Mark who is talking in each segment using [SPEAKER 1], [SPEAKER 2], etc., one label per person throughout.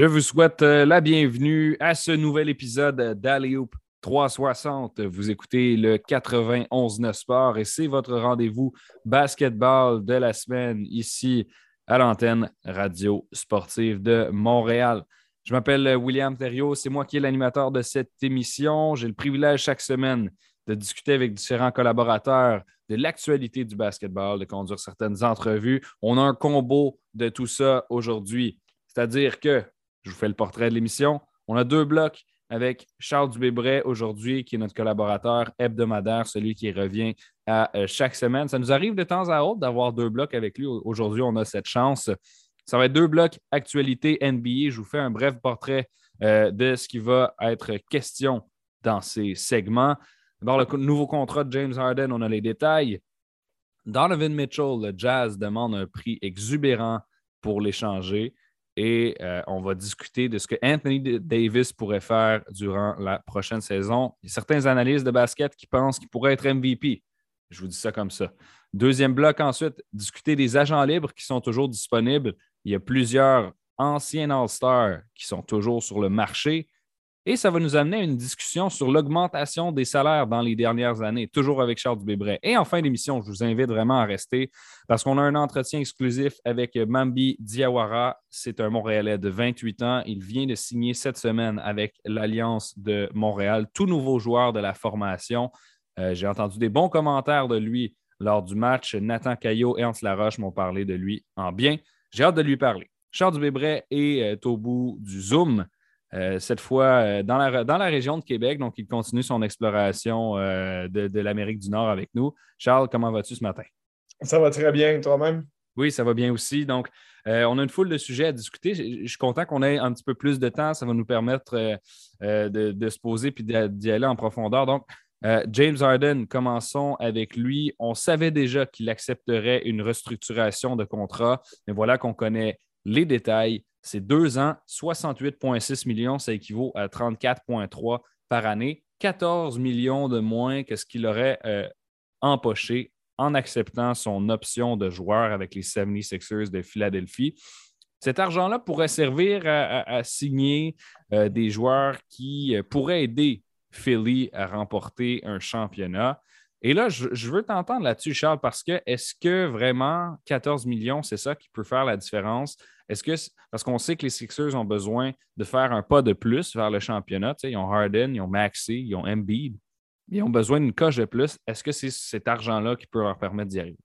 [SPEAKER 1] Je vous souhaite euh, la bienvenue à ce nouvel épisode d'Alley-Hoop 360. Vous écoutez le 91 Sport et c'est votre rendez-vous basketball de la semaine ici à l'antenne radio sportive de Montréal. Je m'appelle William Thériault, c'est moi qui est l'animateur de cette émission. J'ai le privilège chaque semaine de discuter avec différents collaborateurs de l'actualité du basketball, de conduire certaines entrevues. On a un combo de tout ça aujourd'hui. C'est-à-dire que je vous fais le portrait de l'émission. On a deux blocs avec Charles Dubébret aujourd'hui, qui est notre collaborateur hebdomadaire, celui qui revient à euh, chaque semaine. Ça nous arrive de temps à autre d'avoir deux blocs avec lui. Aujourd'hui, on a cette chance. Ça va être deux blocs actualité NBA. Je vous fais un bref portrait euh, de ce qui va être question dans ces segments. D'abord, le nouveau contrat de James Harden, on a les détails. Donovan Mitchell, le Jazz demande un prix exubérant pour l'échanger et euh, on va discuter de ce que Anthony Davis pourrait faire durant la prochaine saison. Il y a certains analystes de basket qui pensent qu'il pourrait être MVP. Je vous dis ça comme ça. Deuxième bloc ensuite, discuter des agents libres qui sont toujours disponibles. Il y a plusieurs anciens All-Stars qui sont toujours sur le marché. Et ça va nous amener à une discussion sur l'augmentation des salaires dans les dernières années, toujours avec Charles Dubébret. Et en fin d'émission, je vous invite vraiment à rester parce qu'on a un entretien exclusif avec Mambi Diawara. C'est un Montréalais de 28 ans. Il vient de signer cette semaine avec l'Alliance de Montréal, tout nouveau joueur de la formation. Euh, j'ai entendu des bons commentaires de lui lors du match. Nathan Caillot et Hans Laroche m'ont parlé de lui en bien. J'ai hâte de lui parler. Charles Dubébret est au bout du Zoom. Euh, cette fois euh, dans, la, dans la région de Québec. Donc, il continue son exploration euh, de, l'Amérique du Nord avec nous. Charles, comment vas-tu ce matin?
[SPEAKER 2] Ça va très bien, toi-même?
[SPEAKER 1] Oui, ça va bien aussi. Donc, on a une foule de sujets à discuter. Je, suis content qu'on ait un petit peu plus de temps. Ça va nous permettre de, se poser et d'y aller en profondeur. Donc, James Harden, commençons avec lui. On savait déjà qu'il accepterait une restructuration de contrat, mais voilà qu'on connaît les détails. C'est deux ans, 68,6 millions, ça équivaut à 34,3 par année, 14 millions de moins que ce qu'il aurait euh, empoché en acceptant son option de joueur avec les 76ers de Philadelphie. Cet argent-là pourrait servir à, signer euh, des joueurs qui euh, pourraient aider Philly à remporter un championnat. Et là, je, veux t'entendre là-dessus, Charles, parce que est-ce que vraiment 14 millions, c'est ça qui peut faire la différence? Est-ce que, parce qu'on sait que les Sixers ont besoin de faire un pas de plus vers le championnat, ils ont Harden, ils ont Maxi, ils ont Embiid, ils ont besoin d'une coche de plus. Est-ce que c'est cet argent-là qui peut leur permettre d'y arriver?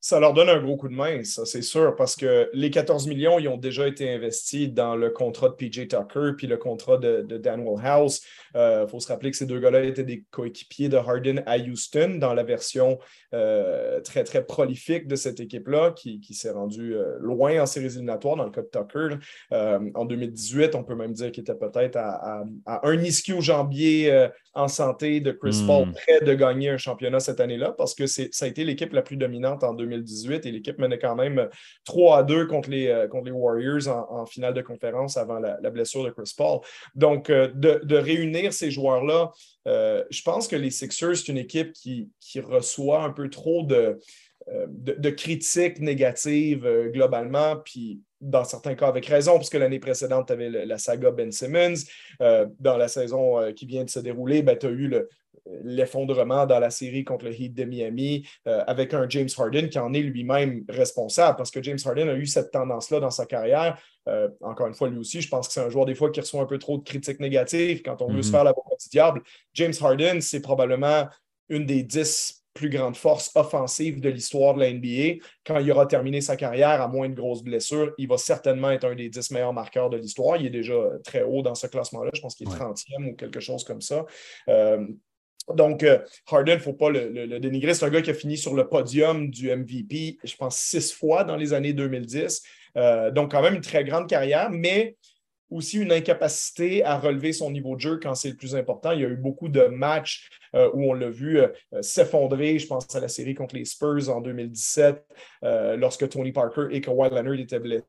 [SPEAKER 2] Ça leur donne un gros coup de main, ça, c'est sûr, parce que les 14 millions, ils ont déjà été investis dans le contrat de PJ Tucker puis le contrat de, de Dan House. Il euh, faut se rappeler que ces deux gars-là étaient des coéquipiers de Harden à Houston dans la version euh, très, très prolifique de cette équipe-là qui, s'est rendue euh, loin en séries éliminatoires dans le cas de Tucker. en 2018, on peut même dire qu'il était peut-être à, un ischio jambier en santé de Chris hmm. Paul, près de gagner un championnat cette année-là, parce que ça a été l'équipe la plus dominante en 2018 2018 et l'équipe menait quand même 3 à 2 contre les, euh, contre les Warriors en, finale de conférence avant la, blessure de Chris Paul. Donc, euh, de, réunir ces joueurs-là, euh, je pense que les Sixers, c'est une équipe qui, reçoit un peu trop de, de, critiques négatives globalement, puis dans certains cas avec raison, puisque l'année précédente, tu avais la saga Ben Simmons. dans la saison qui vient de se dérouler, ben, tu as eu le, l'effondrement dans la série contre le Heat de Miami euh, avec un James Harden qui en est lui-même responsable parce que James Harden a eu cette tendance-là dans sa carrière. Euh, encore une fois, lui aussi, je pense que c'est un joueur des fois qui reçoit un peu trop de critiques négatives quand on veut se mhm. faire la du diable. James Harden, c'est probablement une des dix plus grandes forces offensives de l'histoire de la NBA. Quand il aura terminé sa carrière à moins de grosses blessures, il va certainement être un des dix meilleurs marqueurs de l'histoire. Il est déjà très haut dans ce classement-là. Je pense qu'il est 30e ou quelque chose comme ça. Euh, donc, euh, Harden, il ne faut pas le, dénigrer. C'est un gars qui a fini sur le podium du MVP, je pense, six fois dans les années 2010. Euh, donc, quand même une très grande carrière, mais aussi une incapacité à relever son niveau de jeu quand c'est le plus important. Il y a eu beaucoup de matchs euh, où on l'a vu s'effondrer. Je pense à la série contre les Spurs en 2017, lorsque Tony Parker et Kawhi Leonard étaient blessés.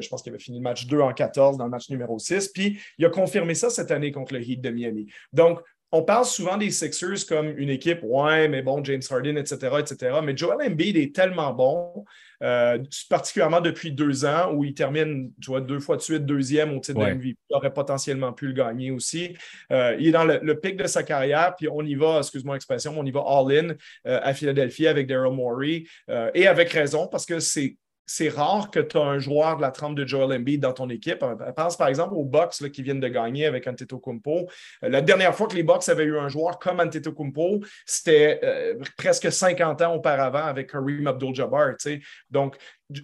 [SPEAKER 2] je pense qu'il avait fini le match 2 en 14 dans le match numéro 6. Puis il a confirmé ça cette année contre le Heat de Miami. Donc, on parle souvent des Sixers comme une équipe, ouais, mais bon, James Harden, etc., etc. Mais Joel Embiid est tellement bon, euh, particulièrement depuis deux ans, où il termine, tu vois, deux fois de suite deuxième au titre de MVP. Il aurait potentiellement pu le gagner aussi. Euh, il est dans le, pic de sa carrière, puis on y va, excuse-moi l'expression, on y va all-in euh, à Philadelphie avec Daryl Morey, et avec raison, parce que c'est c'est rare que tu as un joueur de la trempe de Joel Embiid dans ton équipe. Euh, pense par exemple aux Bucks qui viennent de gagner avec Antetokounmpo. Euh, la dernière fois que les Bucks avaient eu un joueur comme Antetokounmpo, c'était euh, presque 50 ans auparavant avec Kareem Abdul-Jabbar. Donc,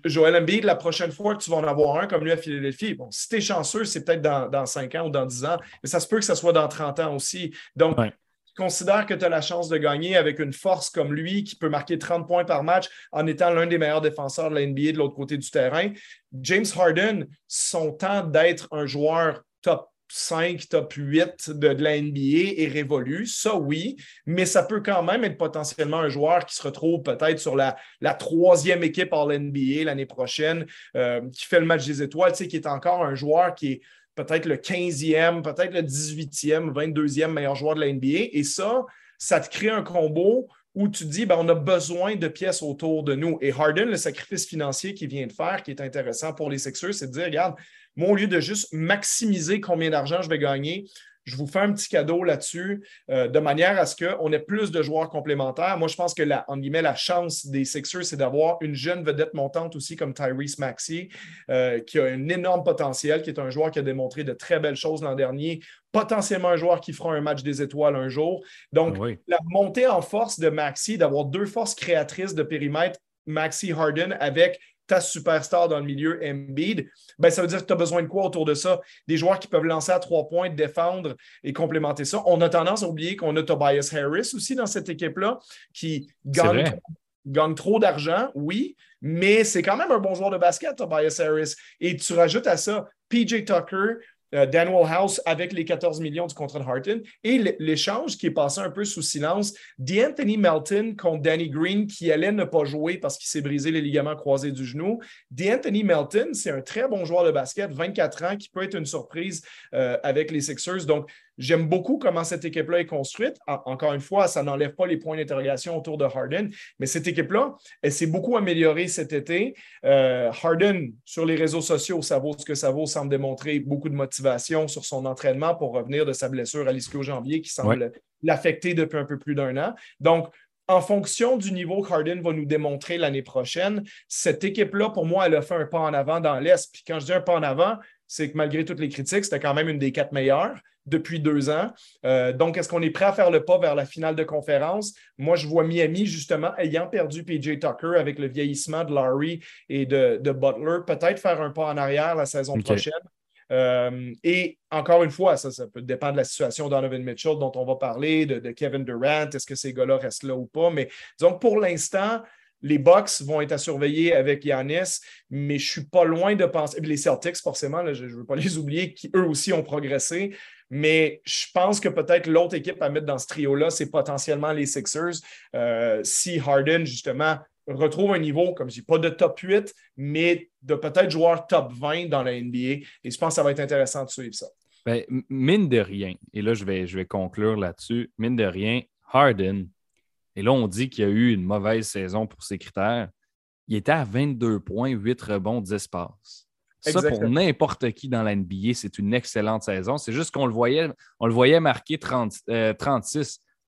[SPEAKER 2] Joel Embiid, la prochaine fois que tu vas en avoir un comme lui à Philadelphie, bon, si tu es chanceux, c'est peut-être dans, dans, 5 ans ou dans 10 ans, mais ça se peut que ce soit dans 30 ans aussi. Donc, considère que tu as la chance de gagner avec une force comme lui qui peut marquer 30 points par match en étant l'un des meilleurs défenseurs de la NBA de l'autre côté du terrain. James Harden, son temps d'être un joueur top 5, top 8 de, la NBA est révolu. Ça, oui, mais ça peut quand même être potentiellement un joueur qui se retrouve peut-être sur la, la, troisième équipe en NBA l'année prochaine, euh, qui fait le match des étoiles, tu sais, qui est encore un joueur qui est peut-être le 15e, peut-être le 18e, 22e meilleur joueur de la NBA. Et ça, ça te crée un combo où tu dis, ben, on a besoin de pièces autour de nous. Et Harden, le sacrifice financier qu'il vient de faire, qui est intéressant pour les Sixers, c'est de dire, regarde, moi, au lieu de juste maximiser combien d'argent je vais gagner, je vous fais un petit cadeau là-dessus euh, de manière à ce qu'on ait plus de joueurs complémentaires. Moi, je pense que la, en guillemets, la chance des Sixers, c'est d'avoir une jeune vedette montante aussi comme Tyrese Maxey, euh, qui a un énorme potentiel, qui est un joueur qui a démontré de très belles choses l'an dernier, potentiellement un joueur qui fera un match des étoiles un jour. Donc, la montée en force de Maxi, d'avoir deux forces créatrices de périmètre, Maxi Harden, avec ta superstar dans le milieu, Embiid, ben, ça veut dire que tu as besoin de quoi autour de ça? Des joueurs qui peuvent lancer à trois points, défendre et complémenter ça. On a tendance à oublier qu'on a Tobias Harris aussi dans cette équipe-là qui gagne, gagne trop d'argent, oui, mais c'est quand même un bon joueur de basket, Tobias Harris. Et tu rajoutes à ça PJ Tucker, Daniel House avec les 14 millions du contrat de Harton et l'échange qui est passé un peu sous silence d'Anthony Melton contre Danny Green qui allait ne pas jouer parce qu'il s'est brisé les ligaments croisés du genou. D'Anthony Melton, c'est un très bon joueur de basket, 24 ans, qui peut être une surprise euh, avec les Sixers. Donc, J'aime beaucoup comment cette équipe-là est construite. encore une fois, ça n'enlève pas les points d'interrogation autour de Harden, mais cette équipe-là, elle s'est beaucoup améliorée cet été. Euh, Harden, sur les réseaux sociaux, ça vaut ce que ça vaut, semble démontrer beaucoup de motivation sur son entraînement pour revenir de sa blessure à l'ischio-jambier qui semble l'affecter depuis un peu plus d'un an. Donc, en fonction du niveau que Harden va nous démontrer l'année prochaine, cette équipe-là, pour moi, elle a fait un pas en avant dans l'Est. Puis quand je dis un pas en avant, c'est que malgré toutes les critiques, c'était quand même une des quatre meilleures depuis deux ans. Euh, donc, est-ce qu'on est prêt à faire le pas vers la finale de conférence? Moi, je vois Miami, justement, ayant perdu PJ Tucker avec le vieillissement de Larry et de, Butler, peut-être faire un pas en arrière la saison prochaine. Euh, et encore une fois, ça, ça peut dépendre de la situation Donovan Mitchell dont on va parler, de, de Kevin Durant, est-ce que ces gars-là restent là ou pas? Mais disons pour l'instant, les Bucks vont être à surveiller avec Yanis, mais je ne suis pas loin de penser. Les Celtics, forcément, je ne veux pas les oublier, qui eux aussi ont progressé. Mais je pense que peut-être l'autre équipe à mettre dans ce trio-là, c'est potentiellement les Sixers. Euh, si Harden, justement, retrouve un niveau, comme je dis, pas de top 8, mais de peut-être joueur top 20 dans la NBA. Et je pense que ça va être intéressant de suivre ça.
[SPEAKER 1] Ben, mine de rien, et là, je je vais conclure là-dessus. Mine de rien, Harden, et là, on dit qu'il y a eu une mauvaise saison pour ses critères. Il était à 22 points, 8 rebonds, 10 passes. Ça, pour n'importe qui dans la NBA, c'est une excellente saison. C'est juste qu'on le voyait, on le voyait marquer 36,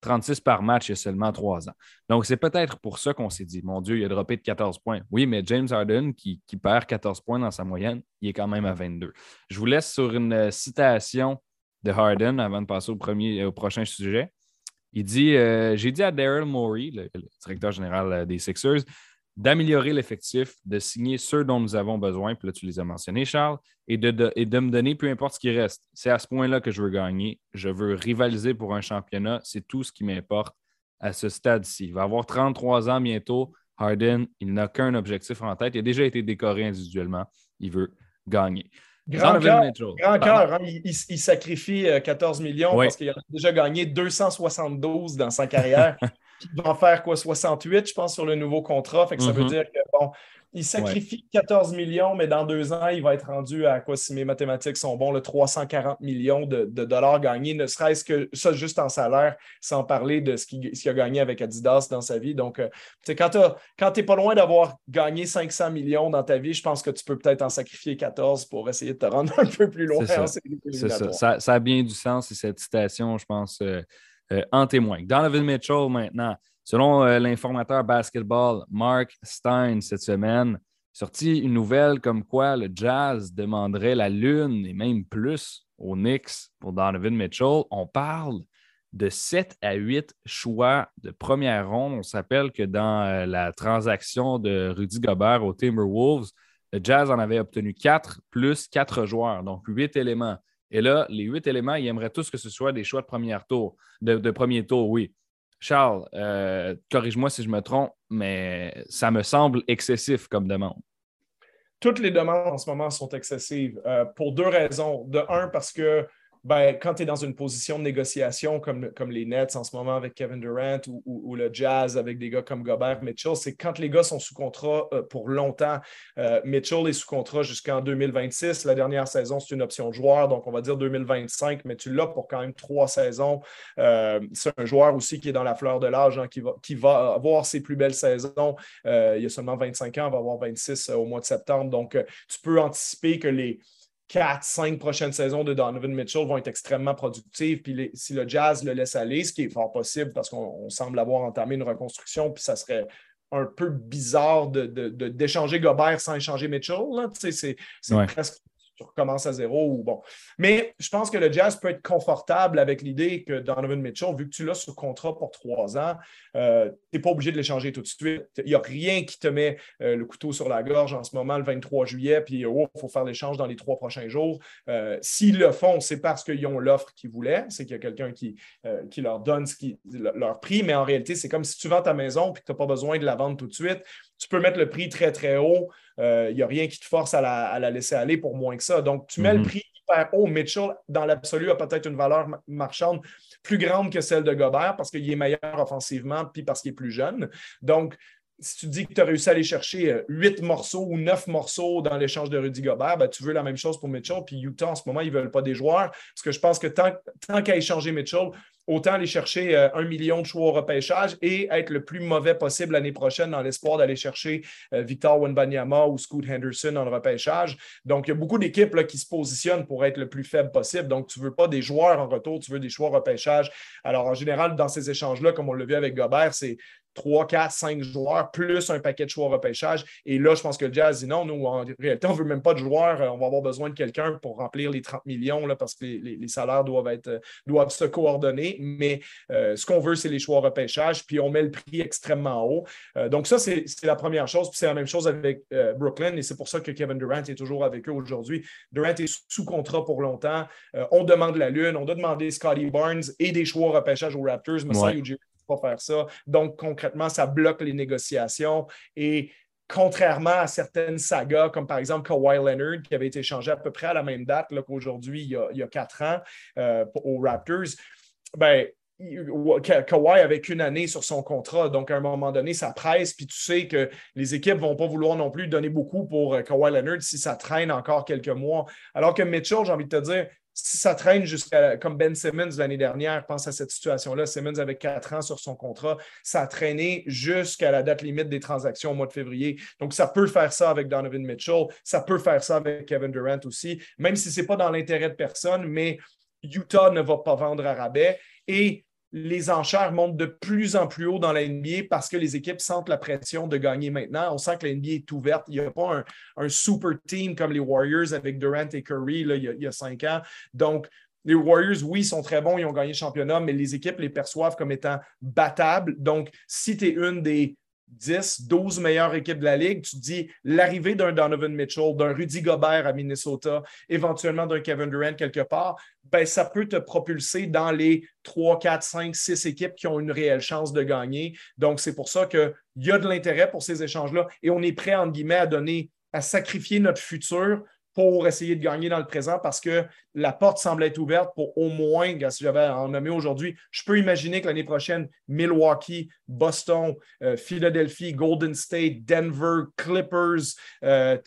[SPEAKER 1] 36 euh, par match il y a seulement trois ans. Donc, c'est peut-être pour ça qu'on s'est dit, mon Dieu, il a droppé de 14 points. Oui, mais James Harden, qui, perd 14 points dans sa moyenne, il est quand même à 22. Je vous laisse sur une euh, citation de Harden avant de passer au, premier, au prochain sujet. Il dit euh, J'ai dit à Daryl Morey, le, directeur général euh, des Sixers, d'améliorer l'effectif, de signer ceux dont nous avons besoin, puis là tu les as mentionnés, Charles, et de, me donner peu importe ce qui reste. C'est à ce point-là que je veux gagner. Je veux rivaliser pour un championnat. C'est tout ce qui m'importe à ce stade-ci. Il va avoir 33 ans bientôt. Harden, il n'a qu'un objectif en tête. Il a déjà été décoré individuellement. Il veut gagner.
[SPEAKER 2] Grand cœur, hein. il, sacrifie 14 euh, millions parce qu'il a déjà gagné 272 dans sa carrière. il va en faire quoi, 68, je pense, sur le nouveau contrat. Fait que ça veut mm-hmm. dire que, bon, il sacrifie 14 millions, mais dans deux ans, il va être rendu à quoi, si mes mathématiques sont bons, le 340 millions de, dollars gagnés, ne serait-ce que ça juste en salaire, sans parler de ce qu'il a gagné avec Adidas dans sa vie. Donc, euh, quand tu n'es pas loin d'avoir gagné 500 millions dans ta vie, je pense que tu peux peut-être en sacrifier 14 pour essayer de te rendre un peu plus loin.
[SPEAKER 1] C'est ça. ça. a bien du sens et cette citation, je pense, euh, euh, en témoigne. Donovan Mitchell maintenant. Selon euh, l'informateur basketball Mark Stein cette semaine, sorti une nouvelle comme quoi le Jazz demanderait la lune et même plus aux Knicks pour Donovan Mitchell. On parle de 7 à 8 choix de première ronde. On s'appelle que dans euh, la transaction de Rudy Gobert aux Timberwolves, le Jazz en avait obtenu 4 plus 4 joueurs, donc 8 éléments. Et là, les 8 éléments, ils aimeraient tous que ce soit des choix de premier tour, de premier tour, oui. Charles, euh, corrige-moi si je me trompe, mais ça me semble excessif comme demande.
[SPEAKER 2] Toutes les demandes en ce moment sont excessives euh, pour deux raisons. De un, parce que ben, quand tu es dans une position de négociation comme, comme les Nets en ce moment avec Kevin Durant ou, le Jazz avec des gars comme Gobert, Mitchell, c'est quand les gars sont sous contrat euh, pour longtemps. Euh, Mitchell est sous contrat jusqu'en 2026. La dernière saison, c'est une option joueur, donc on va dire 2025, mais tu l'as pour quand même trois saisons. Euh, c'est un joueur aussi qui est dans la fleur de l'âge, hein, qui, va, qui va avoir ses plus belles saisons. il y a seulement 25 ans, il va avoir 26 au mois de septembre. Donc, tu peux anticiper que les quatre, cinq prochaines saisons de Donovan Mitchell vont être extrêmement productives. Puis si le Jazz le laisse aller, ce qui est fort possible parce qu'on semble avoir entamé une reconstruction, puis ça serait un peu bizarre d'échanger de, Gobert sans échanger Mitchell. C'est presque tu recommences à zéro ou bon. Mais je pense que le Jazz peut être confortable avec l'idée que Donovan Mitchell, vu que tu l'as sous contrat pour trois ans, euh, tu n'es pas obligé de l'échanger tout de suite. Il n'y a rien qui te met euh, le couteau sur la gorge en ce moment, le 23 juillet, puis il oh, faut faire l'échange dans les trois prochains jours. Euh, s'ils le font, c'est parce qu'ils ont l'offre qu'ils voulaient, c'est qu'il y a quelqu'un qui, qui leur donne leur prix, mais en réalité, c'est comme si tu vends ta maison et que tu n'as pas besoin de la vendre tout de suite tu peux mettre le prix très, très haut. Il euh, n'y a rien qui te force à la, laisser aller pour moins que ça. Donc, tu mets le mhm. prix hyper haut. Mitchell, dans l'absolu, a peut-être une valeur marchande plus grande que celle de Gobert parce qu'il est meilleur offensivement puis parce qu'il est plus jeune. Donc, si tu dis que tu as réussi à aller chercher euh, huit morceaux ou neuf morceaux dans l'échange de Rudy Gobert, ben, tu veux la même chose pour Mitchell. Puis Utah, en ce moment, ils ne veulent pas des joueurs. Parce que je pense que tant, tant qu'à échanger Mitchell, autant aller chercher euh, un million de choix au repêchage et être le plus mauvais possible l'année prochaine dans l'espoir d'aller chercher euh, Victor Wenbanyama ou Scoot Henderson le repêchage. Donc, il y a beaucoup d'équipes qui se positionnent pour être le plus faible possible. Donc, tu ne veux pas des joueurs en retour, tu veux des choix au repêchage. Alors, en général, dans ces échanges-là, comme on l'a vu avec Gobert, c'est 3, 4, 5 joueurs, plus un paquet de choix repêchage. Et là, je pense que le Jazz dit non, nous, en réalité, on ne veut même pas de joueurs. On va avoir besoin de quelqu'un pour remplir les 30 millions là, parce que les, salaires doivent, être, doivent se coordonner. Mais euh, ce qu'on veut, c'est les choix repêchage, puis on met le prix extrêmement haut. Euh, donc, ça, c'est la première chose. Puis c'est la même chose avec euh, Brooklyn, et c'est pour ça que Kevin Durant est toujours avec eux aujourd'hui. Durant est sous contrat pour longtemps. on demande la Lune, on doit demander Scotty Barnes et des choix repêchage aux Raptors. Mais ça, pas faire ça. Donc, concrètement, ça bloque les négociations et contrairement à certaines sagas, comme par exemple Kawhi Leonard, qui avait été échangé à peu près à la même date qu'aujourd'hui, il, y a quatre ans euh, aux Raptors, ben, Kawhi avait qu'une année sur son contrat. Donc, à un moment donné, ça presse. Puis tu sais que les équipes ne vont pas vouloir non plus donner beaucoup pour euh, Kawhi Leonard si ça traîne encore quelques mois. Alors que Mitchell, j'ai envie de te dire, si ça traîne jusqu'à comme Ben Simmons l'année dernière, pense à cette situation-là. Simmons avait quatre ans sur son contrat. Ça a traîné jusqu'à la date limite des transactions au mois de février. Donc, ça peut faire ça avec Donovan Mitchell. Ça peut faire ça avec Kevin Durant aussi, même si ce n'est pas dans l'intérêt de personne, mais Utah ne va pas vendre à rabais. Et les enchères montent de plus en plus haut dans la NBA parce que les équipes sentent la pression de gagner maintenant. On sent que la est ouverte. Il n'y a pas un, super team comme les Warriors avec Durant et Curry il, y a, cinq ans. Donc, les Warriors, oui, sont très bons, ils ont gagné le championnat, mais les équipes les perçoivent comme étant battables. Donc, si tu es une des 10, 12 meilleures équipes de la Ligue, tu te dis l'arrivée d'un Donovan Mitchell, d'un Rudy Gobert à Minnesota, éventuellement d'un Kevin Durant quelque part, ben, ça peut te propulser dans les 3, 4, 5, 6 équipes qui ont une réelle chance de gagner. Donc, c'est pour ça qu'il y a de l'intérêt pour ces échanges-là et on est prêt, entre guillemets, à donner, à sacrifier notre futur pour essayer de gagner dans le présent parce que la porte semble être ouverte pour au moins, si j'avais à en nommer aujourd'hui, je peux imaginer que l'année prochaine, Milwaukee, Boston, euh, Philadelphie, Golden State, Denver, Clippers, euh,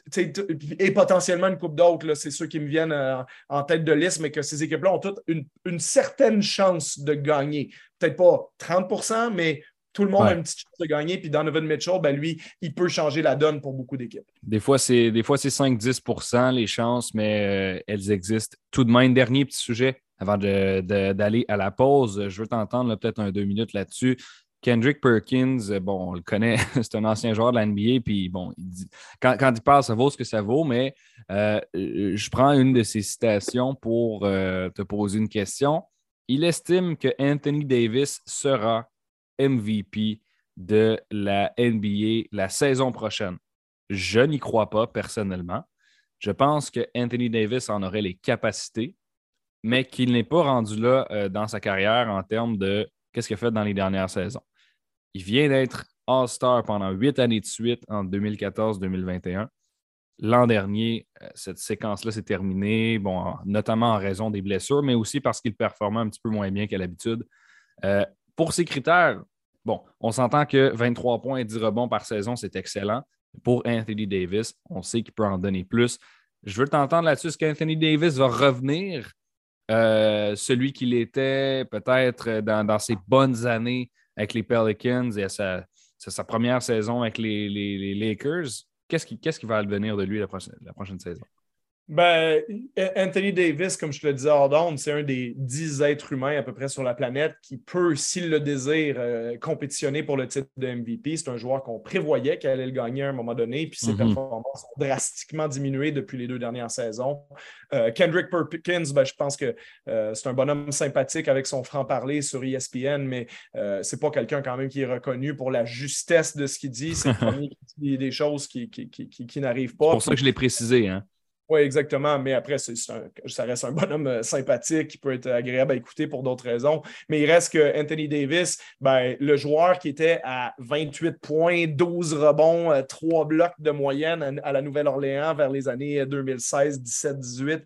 [SPEAKER 2] et potentiellement une coupe d'autres, c'est ceux qui me viennent euh, en tête de liste, mais que ces équipes-là ont toutes une, une certaine chance de gagner. Peut-être pas 30% mais tout le monde a une petite chance de gagner. Puis Donovan Mitchell, ben lui, il peut changer la donne pour beaucoup d'équipes.
[SPEAKER 1] Des fois, c'est 5-10% les chances, mais euh, elles existent. Tout de même, dernier petit sujet avant d'aller à la pause. Je veux t'entendre peut-être un deux minutes là-dessus. Kendrick Perkins, euh, bon, on le connaît, c'est un ancien joueur de la NBA, puis bon, quand, il parle, ça vaut ce que ça vaut, mais euh, je prends une de ses citations pour te poser une question. Il estime que Anthony Davis sera MVP de la NBA la saison prochaine. Je n'y crois pas personnellement. Je pense que Anthony Davis en aurait les capacités, mais qu'il n'est pas rendu là euh, dans sa carrière en termes de qu'est-ce qu'il a fait dans les dernières saisons. Il vient d'être All-Star pendant huit années de suite en 2014-2021. L'an dernier, euh, cette séquence-là s'est terminée, notamment en raison des blessures, mais aussi parce qu'il performait un petit peu moins bien qu'à l'habitude. Euh, pour ces critères, bon, on s'entend que 23 points et 10 rebonds par saison, c'est excellent. Pour Anthony Davis, on sait qu'il peut en donner plus. Je veux t'entendre là-dessus. Est-ce qu'Anthony Davis va revenir euh, celui qu'il était peut-être dans, ses bonnes années avec les Pelicans et sa, première saison avec les, Lakers? Qu'est-ce qui, qui, va advenir de lui la prochaine saison?
[SPEAKER 2] Ben, Anthony Davis, comme je te le disais hors c'est un des dix êtres humains à peu près sur la planète qui peut, s'il le désire, euh, compétitionner pour le titre de MVP. C'est un joueur qu'on prévoyait qu'il allait le gagner à un moment donné, puis ses mhm. performances ont drastiquement diminué depuis les deux dernières saisons. Euh, Kendrick Perkins, ben, je pense que euh, c'est un bonhomme sympathique avec son franc-parler sur ESPN, mais c'est pas quelqu'un quand même qui est reconnu pour la justesse de ce qu'il dit. C'est le premier qui dit des choses qui, qui, qui n'arrivent pas.
[SPEAKER 1] C'est pour ça que je l'ai précisé. Hein?
[SPEAKER 2] Oui, exactement. Mais après, ça reste un bonhomme euh, sympathique qui peut être agréable à écouter pour d'autres raisons. Mais il reste que Anthony Davis, ben, le joueur qui était à 28 points, 12 rebonds, 3 euh, blocs de moyenne à la Nouvelle-Orléans vers les années 2016, 17, 18,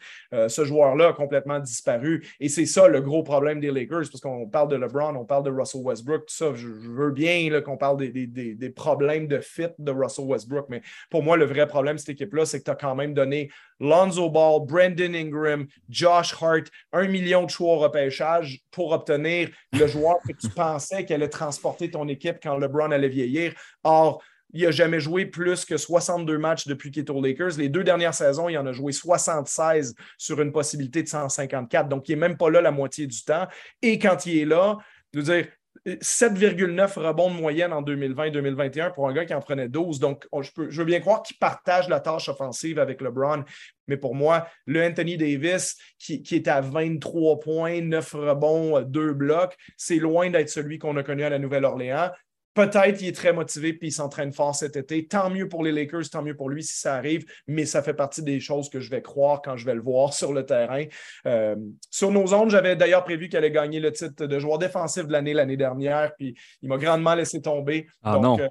[SPEAKER 2] ce joueur-là a complètement disparu. Et c'est ça le gros problème des Lakers, parce qu'on parle de LeBron, on parle de Russell Westbrook, tout ça. Je, veux bien qu'on parle des, des problèmes de fit de Russell Westbrook, mais pour moi, le vrai problème de cette équipe-là, c'est que tu as quand même donné Lonzo Ball, Brandon Ingram, Josh Hart, un million de choix au repêchage pour obtenir le joueur que tu pensais qui allait transporter ton équipe quand LeBron allait vieillir. Or, il n'a jamais joué plus que 62 matchs depuis qu'il est aux Lakers. Les deux dernières saisons, il en a joué 76 sur une possibilité de 154. Donc, il n'est même pas là la moitié du temps. Et quand il est là, je veux dire, 7,9 rebonds de moyenne en 2020-2021 pour un gars qui en prenait 12. Donc, je, peux, je veux bien croire qu'il partage la tâche offensive avec LeBron. Mais pour moi, le Anthony Davis, qui, qui est à 23 points, 9 rebonds, 2 blocs, c'est loin d'être celui qu'on a connu à la Nouvelle-Orléans. Peut-être qu'il est très motivé puis il s'entraîne fort cet été. Tant mieux pour les Lakers, tant mieux pour lui si ça arrive, mais ça fait partie des choses que je vais croire quand je vais le voir sur le terrain. Euh, sur nos ondes, j'avais d'ailleurs prévu qu'elle allait gagner le titre de joueur défensif de l'année l'année dernière, puis il m'a grandement laissé tomber.
[SPEAKER 1] Ah non. Euh,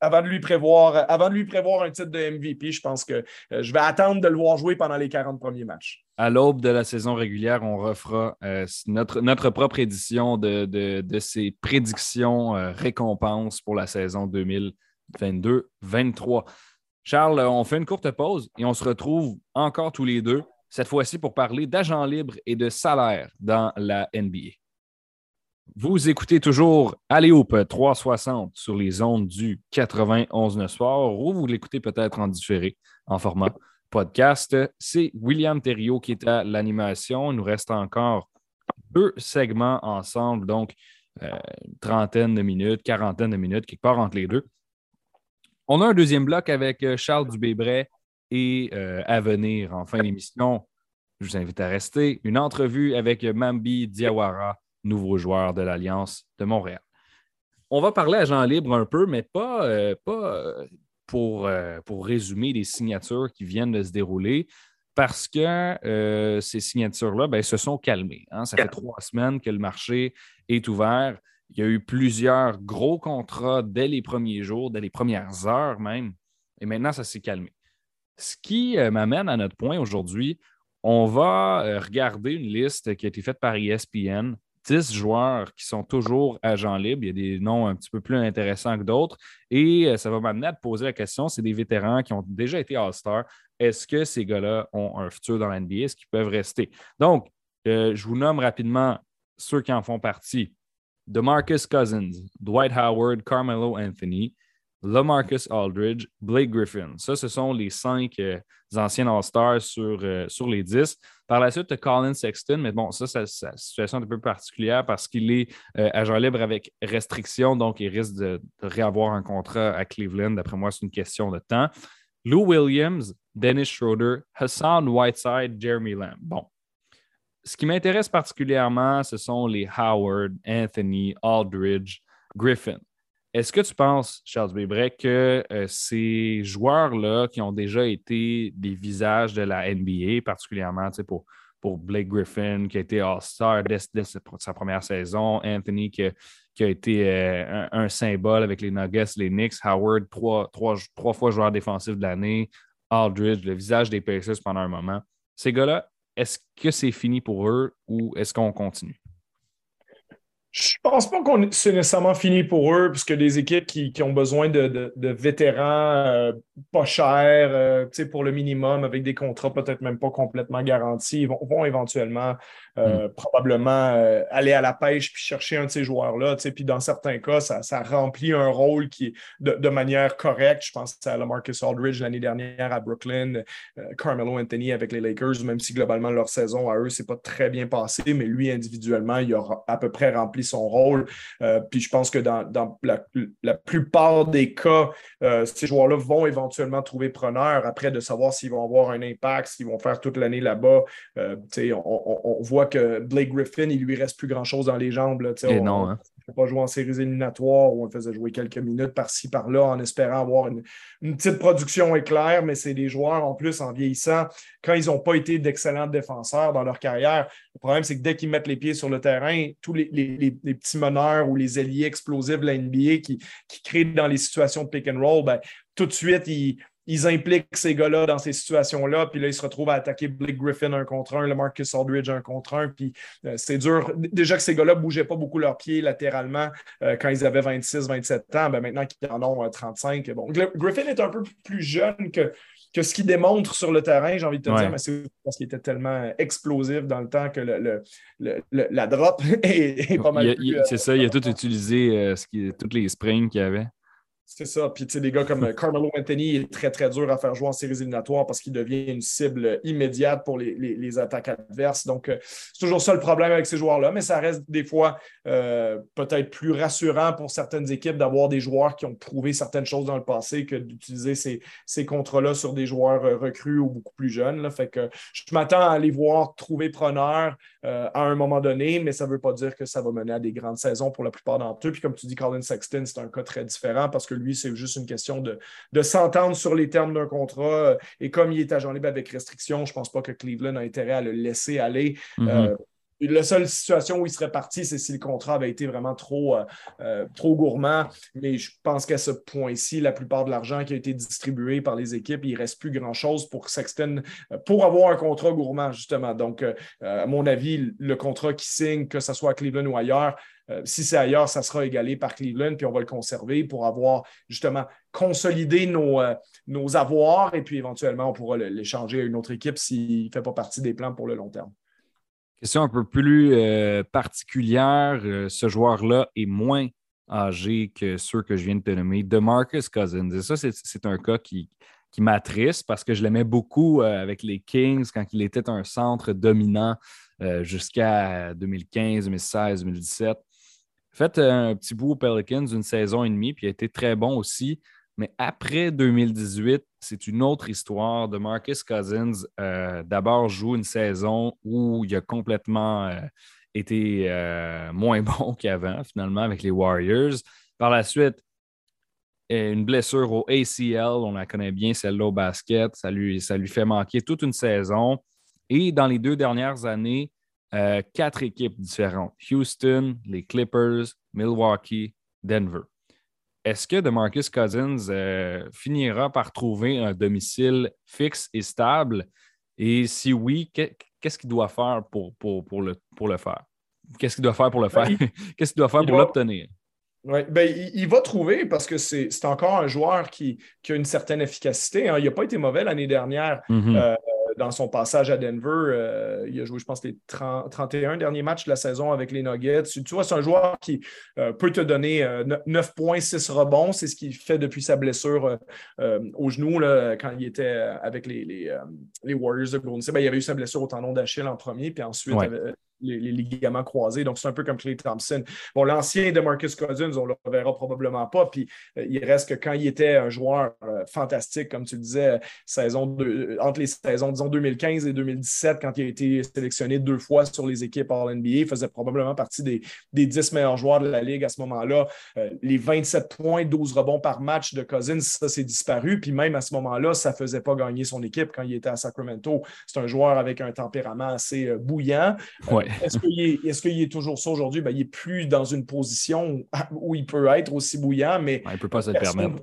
[SPEAKER 2] avant de lui prévoir, avant de lui prévoir un titre de MVP, je pense que euh, je vais attendre de le voir jouer pendant les 40 premiers matchs.
[SPEAKER 1] À l'aube de la saison régulière, on refera euh, notre, notre propre édition de, de, de ces prédictions euh, récompenses pour la saison 2022-23. Charles, on fait une courte pause et on se retrouve encore tous les deux, cette fois-ci pour parler d'agents libres et de salaire dans la NBA. Vous écoutez toujours Alléoupe 360 sur les ondes du 91 soir ou vous l'écoutez peut-être en différé, en format podcast. C'est William Thériault qui est à l'animation. Il nous reste encore deux segments ensemble, donc euh, trentaine de minutes, quarantaine de minutes, quelque part entre les deux. On a un deuxième bloc avec euh, Charles Dubébret et euh, à venir en fin d'émission. Je vous invite à rester. Une entrevue avec Mambi Diawara nouveau joueur de l'Alliance de Montréal. On va parler à Jean Libre un peu, mais pas, euh, pas euh, pour, euh, pour résumer les signatures qui viennent de se dérouler, parce que ces signatures-là ben, se sont calmées. Hein. Ça fait trois semaines que le marché est ouvert. Il y a eu plusieurs gros contrats dès les premiers jours, dès les premières heures même, et maintenant ça s'est calmé. Ce qui m'amène à notre point aujourd'hui. On va regarder une liste qui a été faite par ESPN 10 joueurs qui sont toujours agents libres. Il y a des noms un petit peu plus intéressants que d'autres. Et euh, ça va m'amener à poser la question c'est des vétérans qui ont déjà été All-Star. Est-ce que ces gars-là ont un futur dans l'NBA Est-ce qu'ils peuvent rester? Donc, euh, je vous nomme rapidement ceux qui en font partie DeMarcus Cousins, Dwight Howard, Carmelo Anthony, LaMarcus Aldridge, Blake Griffin. Ça, ce sont les cinq euh, anciens All-Stars sur, sur les dix. Par la suite, tu Colin Sexton, mais bon, ça, sa situation un peu particulière parce qu'il est euh, agent libre avec restriction, donc il risque de, réavoir un contrat à Cleveland. D'après moi, c'est une question de temps. Lou Williams, Dennis Schroeder, Hassan Whiteside, Jeremy Lamb. Bon. Ce qui m'intéresse particulièrement, ce sont les Howard, Anthony, Aldridge, Griffin. Est-ce que tu penses, Charles Bébrec, que euh, ces joueurs-là qui ont déjà été des visages de la NBA, particulièrement pour, Blake Griffin, qui a été All-Star dès, sa première saison, Anthony, qui, a été euh, un, symbole avec les Nuggets, les Knicks, Howard, trois, trois fois joueur défensif de l'année, Aldridge, le visage des Pacers pendant un moment. Ces gars-là, est-ce que c'est fini pour eux ou est-ce qu'on continue?
[SPEAKER 2] Je pense pas qu'on c'est nécessairement fini pour eux, puisque des équipes qui, ont besoin de, vétérans euh, pas chers, euh, pour le minimum, avec des contrats peut-être même pas complètement garantis, vont, vont éventuellement euh, hmm. probablement aller à la pêche puis chercher un de ces joueurs-là. Puis dans certains cas, ça, remplit un rôle qui est de, manière correcte. Je pense à Marcus Aldridge l'année dernière à Brooklyn, Carmelo Anthony avec les Lakers, même si globalement leur saison à eux, c'est pas très bien passé, mais lui individuellement, il a à peu près rempli son rôle. Euh, puis je pense que dans, la, plupart des cas, euh, ces joueurs-là vont éventuellement trouver preneur après de savoir s'ils vont avoir un impact, s'ils vont faire toute l'année là-bas. Euh, on, voit que Blake Griffin, il lui reste plus grand-chose dans les jambes. Là,
[SPEAKER 1] Et non, hein?
[SPEAKER 2] pas jouer en séries éliminatoires où on faisait jouer quelques minutes par-ci, par-là en espérant avoir une, petite production éclair, mais c'est des joueurs en plus en vieillissant, quand ils n'ont pas été d'excellents défenseurs dans leur carrière, le problème c'est que dès qu'ils mettent les pieds sur le terrain, tous les, petits meneurs ou les ailiers explosifs de la NBA qui, qui créent dans les situations de pick and roll, ben, tout de suite, ils, ils impliquent ces gars-là dans ces situations-là, puis là, ils se retrouvent à attaquer Blake Griffin un contre un, le Marcus Aldridge un contre un, puis euh, c'est dur. Déjà que ces gars-là ne bougeaient pas beaucoup leurs pieds latéralement euh, quand ils avaient 26, 27 ans, ben maintenant qu'ils en ont 35. Euh, bon, Griffin est un peu plus jeune que, que ce qu'il démontre sur le terrain, j'ai envie de te dire, mais c'est parce qu'il était tellement explosif dans le temps que le, la drop est, pas mal.
[SPEAKER 1] C'est ça, il a tout utilisé, ce qui, toutes les springs qu'il y avait.
[SPEAKER 2] C'est ça. Puis, tu sais, des gars comme euh, Carmelo Anthony est très, très dur à faire jouer en séries éliminatoires parce qu'il devient une cible immédiate pour les, attaques adverses. Donc, euh, c'est toujours ça le problème avec ces joueurs-là, mais ça reste des fois euh, peut-être plus rassurant pour certaines équipes d'avoir des joueurs qui ont prouvé certaines choses dans le passé que d'utiliser ces, ces contrats-là sur des joueurs recrues ou beaucoup plus jeunes. Là. Fait que je m'attends à les voir trouver preneur à un moment donné, mais ça ne veut pas dire que ça va mener à des grandes saisons pour la plupart d'entre eux. Puis, comme tu dis, Colin Sexton, c'est un cas très différent parce que lui, c'est juste une question de, s'entendre sur les termes d'un contrat. Et comme il est agent libre avec restriction, je ne pense pas que Cleveland a intérêt à le laisser aller. Mm-hmm. Euh, la seule situation où il serait parti, c'est si le contrat avait été vraiment trop, euh, euh, trop gourmand. Mais je pense qu'à ce point-ci, la plupart de l'argent qui a été distribué par les équipes, il ne reste plus grand-chose pour Sexton, pour avoir un contrat gourmand, justement. Donc, à mon avis, le contrat qui signe, que ce soit à Cleveland ou ailleurs, euh, si c'est ailleurs, ça sera égalé par Cleveland, puis on va le conserver pour avoir justement consolidé nos, euh, nos avoirs et puis éventuellement, on pourra l'échanger à une autre équipe s'il ne fait pas partie des plans pour le long terme.
[SPEAKER 1] Question un peu plus euh, particulière. ce joueur-là est moins âgé que ceux que je viens de te nommer, DeMarcus Cousins. Et ça, c'est un cas qui, qui m'attriste parce que je l'aimais beaucoup avec les Kings quand il était un centre dominant jusqu'à 2015, 2016, 2017 fait un petit bout aux Pelicans une saison et demie, puis il a été très bon aussi. Mais après 2018, c'est une autre histoire. De Marcus Cousins, euh, d'abord, joue une saison où il a complètement euh, été euh, moins bon qu'avant, finalement, avec les Warriors. Par la suite, une blessure au ACL, on la connaît bien, celle-là au basket. Ça lui, fait manquer toute une saison. Et dans les deux dernières années, quatre équipes différentes Houston, les Clippers, Milwaukee, Denver. Est-ce que DeMarcus Cousins euh, finira par trouver un domicile fixe et stable? Et si oui, qu'est-ce qu'il doit faire pour, pour, le, pour le faire? Qu'est-ce qu'il doit faire pour le ben, faire? qu'est-ce qu'il doit faire pour l'obtenir?
[SPEAKER 2] Ouais, ben, il, va trouver parce que c'est encore un joueur qui, a une certaine efficacité. Hein. Il n'a pas été mauvais l'année dernière. Mm-hmm. Euh, dans son passage à Denver. Euh, il a joué, je pense, les 31 derniers matchs de la saison avec les Nuggets. Tu vois, c'est un joueur qui euh, peut te donner 9 points, 6 rebonds. C'est ce qu'il fait depuis sa blessure au genou là, quand il était avec les, les, Warriors de Golden State. Ben, il avait eu sa blessure au tendon d'Achille en premier, puis ensuite, les, ligaments croisés. Donc, c'est un peu comme Clay Thompson. Bon, l'ancien de Marcus Cousins, on ne le verra probablement pas. Puis, euh, il reste que quand il était un joueur euh, fantastique, comme tu disais, saison de, entre les saisons, disons, 2015 et 2017, quand il a été sélectionné deux fois sur les équipes All-NBA, il faisait probablement partie des, des 10 meilleurs joueurs de la Ligue à ce moment-là. Euh, les 27 points, 12 rebonds par match de Cousins, ça s'est disparu. Puis, même à ce moment-là, ça ne faisait pas gagner son équipe quand il était à Sacramento. C'est un joueur avec un tempérament assez bouillant.
[SPEAKER 1] Ouais.
[SPEAKER 2] Est-ce qu'il est, toujours ça aujourd'hui? Ben, il n'est plus dans une position où il peut être aussi bouillant, mais.
[SPEAKER 1] il ne peut pas se le permettre.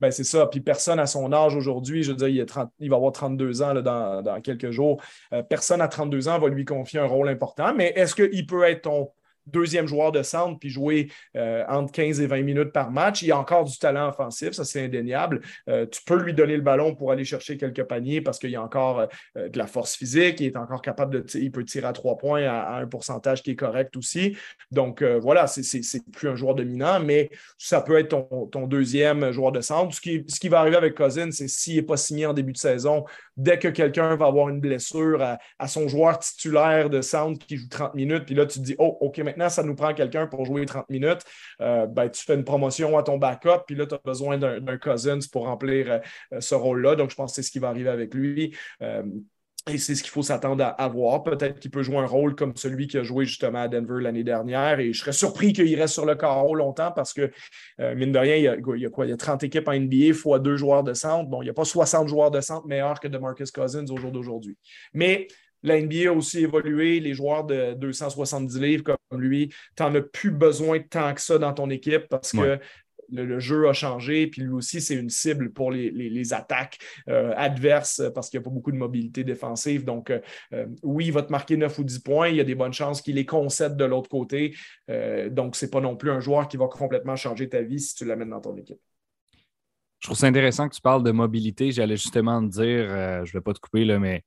[SPEAKER 2] Ben, c'est ça. Puis personne à son âge aujourd'hui, je veux dire, il, il va avoir 32 ans dans, quelques jours. Euh, personne à 32 ans va lui confier un rôle important, mais est-ce qu'il peut être ton deuxième joueur de centre puis jouer euh, entre 15 et 20 minutes par match. Il a encore du talent offensif, ça c'est indéniable. Euh, tu peux lui donner le ballon pour aller chercher quelques paniers parce qu'il a encore euh, de la force physique, il est encore capable de il peut tirer à trois points à, un pourcentage qui est correct aussi. Donc voilà, c'est plus un joueur dominant, mais ça peut être ton, deuxième joueur de centre. Ce qui, ce qui va arriver avec Cousin, c'est s'il n'est pas signé en début de saison, dès que quelqu'un va avoir une blessure à, son joueur titulaire de centre qui joue 30 minutes, puis là tu te dis, oh, OK, maintenant, ça nous prend quelqu'un pour jouer 30 minutes. Euh, ben, tu fais une promotion à ton backup, puis là, tu as besoin d'un Cousins pour remplir euh, ce rôle-là. Donc, je pense que c'est ce qui va arriver avec lui. Euh, et c'est ce qu'il faut s'attendre à avoir. Peut-être qu'il peut jouer un rôle comme celui qui a joué justement à Denver l'année dernière. Et je serais surpris qu'il reste sur le carreau longtemps parce que, mine de rien, il y, a, quoi? Il y a 30 équipes en NBA fois deux joueurs de centre. Bon, il n'y a pas 60 joueurs de centre meilleurs que de Marcus Cousins au jour d'aujourd'hui. Mais la NBA a aussi évolué. Les joueurs de 270 livres comme lui, tu n'en as plus besoin tant que ça dans ton équipe parce que le, jeu a changé. Puis lui aussi, c'est une cible pour les, attaques euh, adverses parce qu'il n'y a pas beaucoup de mobilité défensive. Donc, euh, euh, oui, il va te marquer 9 ou 10 points. Il y a des bonnes chances qu'il les concède de l'autre côté. donc, ce n'est pas non plus un joueur qui va complètement changer ta vie si tu l'amènes dans ton équipe.
[SPEAKER 1] Je trouve ça intéressant que tu parles de mobilité. J'allais justement te dire, je ne vais pas te couper, là, mais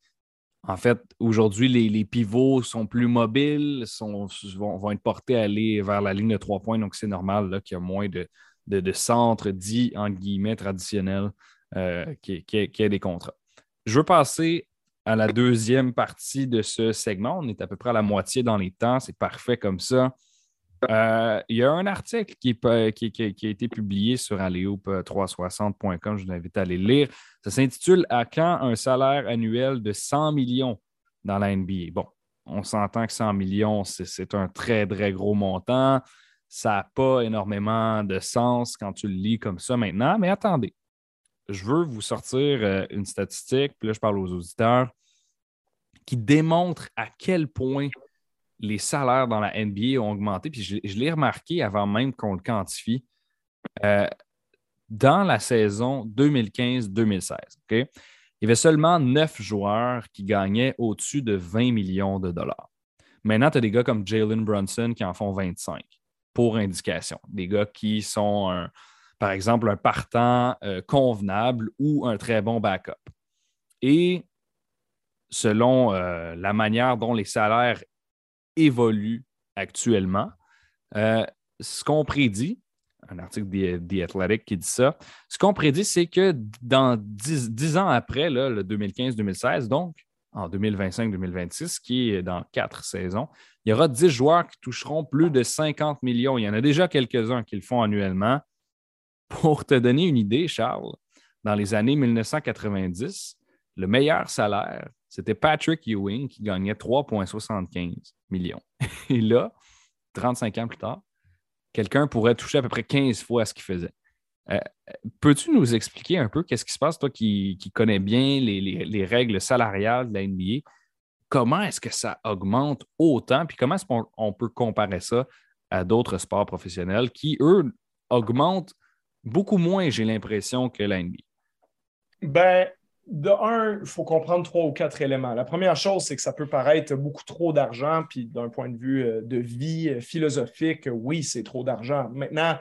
[SPEAKER 1] en fait, aujourd'hui, les, pivots sont plus mobiles, sont, vont, être portés à aller vers la ligne de trois points. Donc, c'est normal qu'il y a moins de, de, centres dits, en guillemets, traditionnels euh, qui, qui, des contrats. Je veux passer à la deuxième partie de ce segment. On est à peu près à la moitié dans les temps. C'est parfait comme ça. Euh, il y a un article qui, qui, a été publié sur alleoop360.com. Je vous invite à aller lire. Ça s'intitule À quand un salaire annuel de 100 millions dans la NBA? Bon, on s'entend que 100 millions, c'est un très, très gros montant. Ça n'a pas énormément de sens quand tu le lis comme ça maintenant. Mais attendez, je veux vous sortir euh, une statistique, puis là, je parle aux auditeurs, qui démontre à quel point les salaires dans la NBA ont augmenté. Puis je, l'ai remarqué avant même qu'on le quantifie. Euh, dans la saison 2015-2016, il y avait seulement neuf joueurs qui gagnaient au-dessus de 20 millions de dollars. Maintenant, tu as des gars comme Jalen Brunson qui en font 25 pour indication. Des gars qui sont, par exemple, un partant euh, convenable ou un très bon backup. Et selon euh, la manière dont les salaires évolue actuellement. Euh, ce qu'on prédit, un article The Athletic qui dit ça, ce qu'on prédit, c'est que dans dix ans après, le 2015-2016, donc en 2025-2026, qui est dans quatre saisons, il y aura 10 joueurs qui toucheront plus de 50 millions. Il y en a déjà quelques-uns qui le font annuellement. Pour te donner une idée, Charles, dans les années 1990, le meilleur salaire c'était Patrick Ewing qui gagnait 3,75 millions. Et là, 35 ans plus tard, quelqu'un pourrait toucher à peu près 15 fois ce qu'il faisait. Euh, peux-tu nous expliquer un peu qu'est-ce qui se passe, toi qui, connais bien les, règles salariales de la NBA? Comment est-ce que ça augmente autant? Puis comment est-ce qu'on peut comparer ça à d'autres sports professionnels qui, eux, augmentent beaucoup moins, j'ai l'impression, que la NBA.
[SPEAKER 2] Ben, de un, il faut comprendre trois ou quatre éléments. La première chose, c'est que ça peut paraître beaucoup trop d'argent, puis d'un point de vue euh, de vie euh, philosophique, oui, c'est trop d'argent. Maintenant,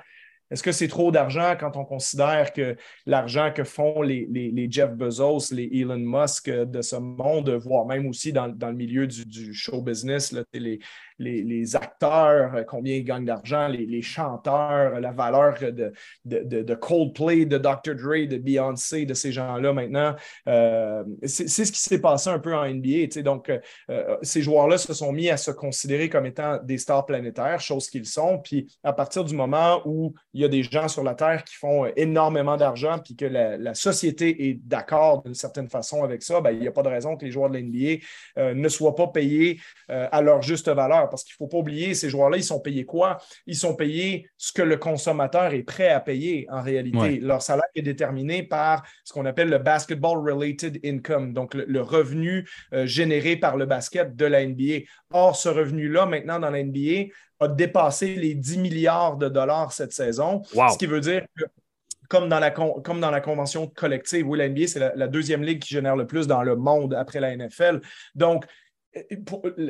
[SPEAKER 2] est-ce que c'est trop d'argent quand on considère que l'argent que font les, Jeff Bezos, les Elon Musk de ce monde, voire même aussi dans, le milieu du, show business, là, les, les, acteurs, euh, combien ils gagnent d'argent, les, chanteurs, la valeur de, Coldplay, de Dr. Dre, de Beyoncé, de ces gens-là maintenant. Euh, c'est ce qui s'est passé un peu en NBA. Donc, euh, ces joueurs-là se sont mis à se considérer comme étant des stars planétaires, chose qu'ils sont. Puis à partir du moment où il y a des gens sur la Terre qui font énormément d'argent, puis que la, société est d'accord d'une certaine façon avec ça, ben, il n'y a pas de raison que les joueurs de l'NBA ne soient pas payés à leur juste valeur parce qu'il ne faut pas oublier, ces joueurs-là, ils sont payés quoi? Ils sont payés ce que le consommateur est prêt à payer en réalité. Leur salaire est déterminé par ce qu'on appelle le basketball-related income, donc le, revenu euh, généré par le basket de la NBA. Or, ce revenu-là, maintenant, dans la NBA, a dépassé les 10 milliards de dollars cette saison, ce qui veut dire que comme dans, la comme dans la convention collective, où la NBA, c'est la, la, deuxième ligue qui génère le plus dans le monde après la NFL. Donc,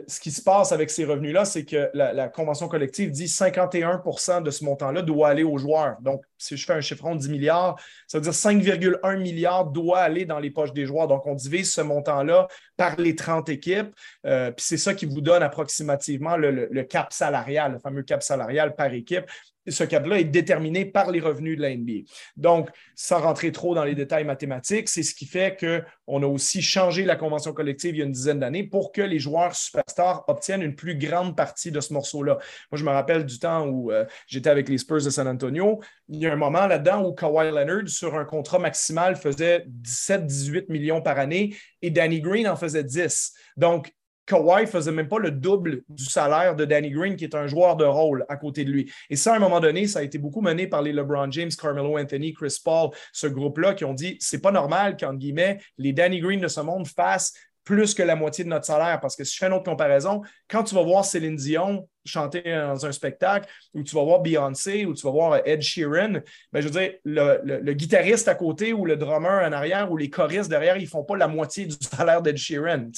[SPEAKER 2] ce qui se passe avec ces revenus-là, c'est que la, convention collective dit 51% de ce montant-là doit aller aux joueurs. Donc, si je fais un chiffron de 10 milliards, ça veut dire 5,1 milliards doit aller dans les poches des joueurs. Donc, on divise ce montant-là par les 30 équipes. Euh, puis c'est ça qui vous donne approximativement le, cap salarial, le fameux cap salarial par équipe ce cap-là est déterminé par les revenus de la NBA. Donc, sans rentrer trop dans les détails mathématiques, c'est ce qui fait qu'on a aussi changé la convention collective il y a une dizaine d'années pour que les joueurs superstars obtiennent une plus grande partie de ce morceau-là. Moi, je me rappelle du temps où euh, j'étais avec les Spurs de San Antonio. Il y a un moment là-dedans où Kawhi Leonard, sur un contrat maximal, faisait 17-18 millions par année et Danny Green en faisait 10. Donc, Kawhi faisait même pas le double du salaire de Danny Green, qui est un joueur de rôle à côté de lui. Et ça, à un moment donné, ça a été beaucoup mené par les LeBron James, Carmelo Anthony, Chris Paul, ce groupe-là, qui ont dit c'est pas normal qu'en guillemets, les Danny Green de ce monde fassent plus que la moitié de notre salaire. Parce que si je fais une autre comparaison, quand tu vas voir Céline Dion chanter dans un spectacle, ou tu vas voir Beyoncé, ou tu vas voir Ed Sheeran, ben, je veux dire, le, guitariste à côté ou le drummer en arrière ou les choristes derrière, ils ne font pas la moitié du salaire d'Ed Sheeran.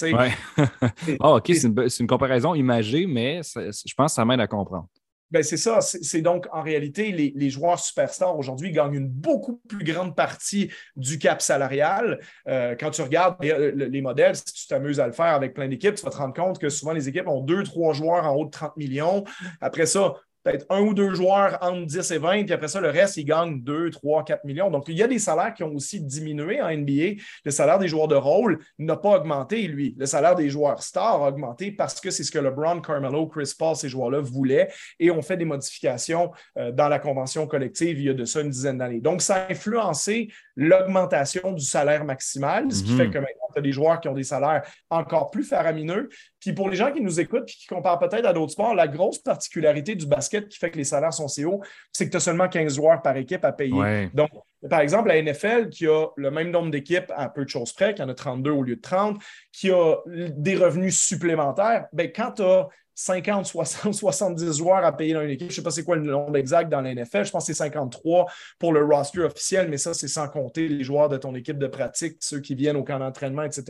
[SPEAKER 1] Oh, OK, c'est une, une, comparaison imagée, mais je pense que ça m'aide à comprendre.
[SPEAKER 2] Ben c'est ça. C'est donc en réalité, les, joueurs superstars aujourd'hui gagnent une beaucoup plus grande partie du cap salarial. Euh, quand tu regardes les, les, modèles, si tu t'amuses à le faire avec plein d'équipes, tu vas te rendre compte que souvent les équipes ont deux, trois joueurs en haut de 30 millions. Après ça, peut-être un ou deux joueurs entre 10 et 20, puis après ça, le reste, ils gagnent 2, 3, 4 millions. Donc, il y a des salaires qui ont aussi diminué en NBA. Le salaire des joueurs de rôle n'a pas augmenté, lui. Le salaire des joueurs stars a augmenté parce que c'est ce que LeBron, Carmelo, Chris Paul, ces joueurs-là voulaient et ont fait des modifications euh, dans la convention collective il y a de ça une dizaine d'années. Donc, ça a influencé l'augmentation du salaire maximal, ce qui mhm. fait que maintenant, tu as des joueurs qui ont des salaires encore plus faramineux. Puis pour les gens qui nous écoutent et qui comparent peut-être à d'autres sports, la grosse particularité du basket qui fait que les salaires sont si hauts, c'est que tu as seulement 15 joueurs par équipe à payer. Donc, par exemple, la NFL, qui a le même nombre d'équipes à peu de choses près, qui en a 32 au lieu de 30, qui a des revenus supplémentaires, bien, quand tu as 50, 60, 70 joueurs à payer dans une équipe. Je ne sais pas c'est quoi le nombre exact dans la NFL. Je pense que c'est 53 pour le roster officiel, mais ça, c'est sans compter les joueurs de ton équipe de pratique, ceux qui viennent au camp d'entraînement, etc.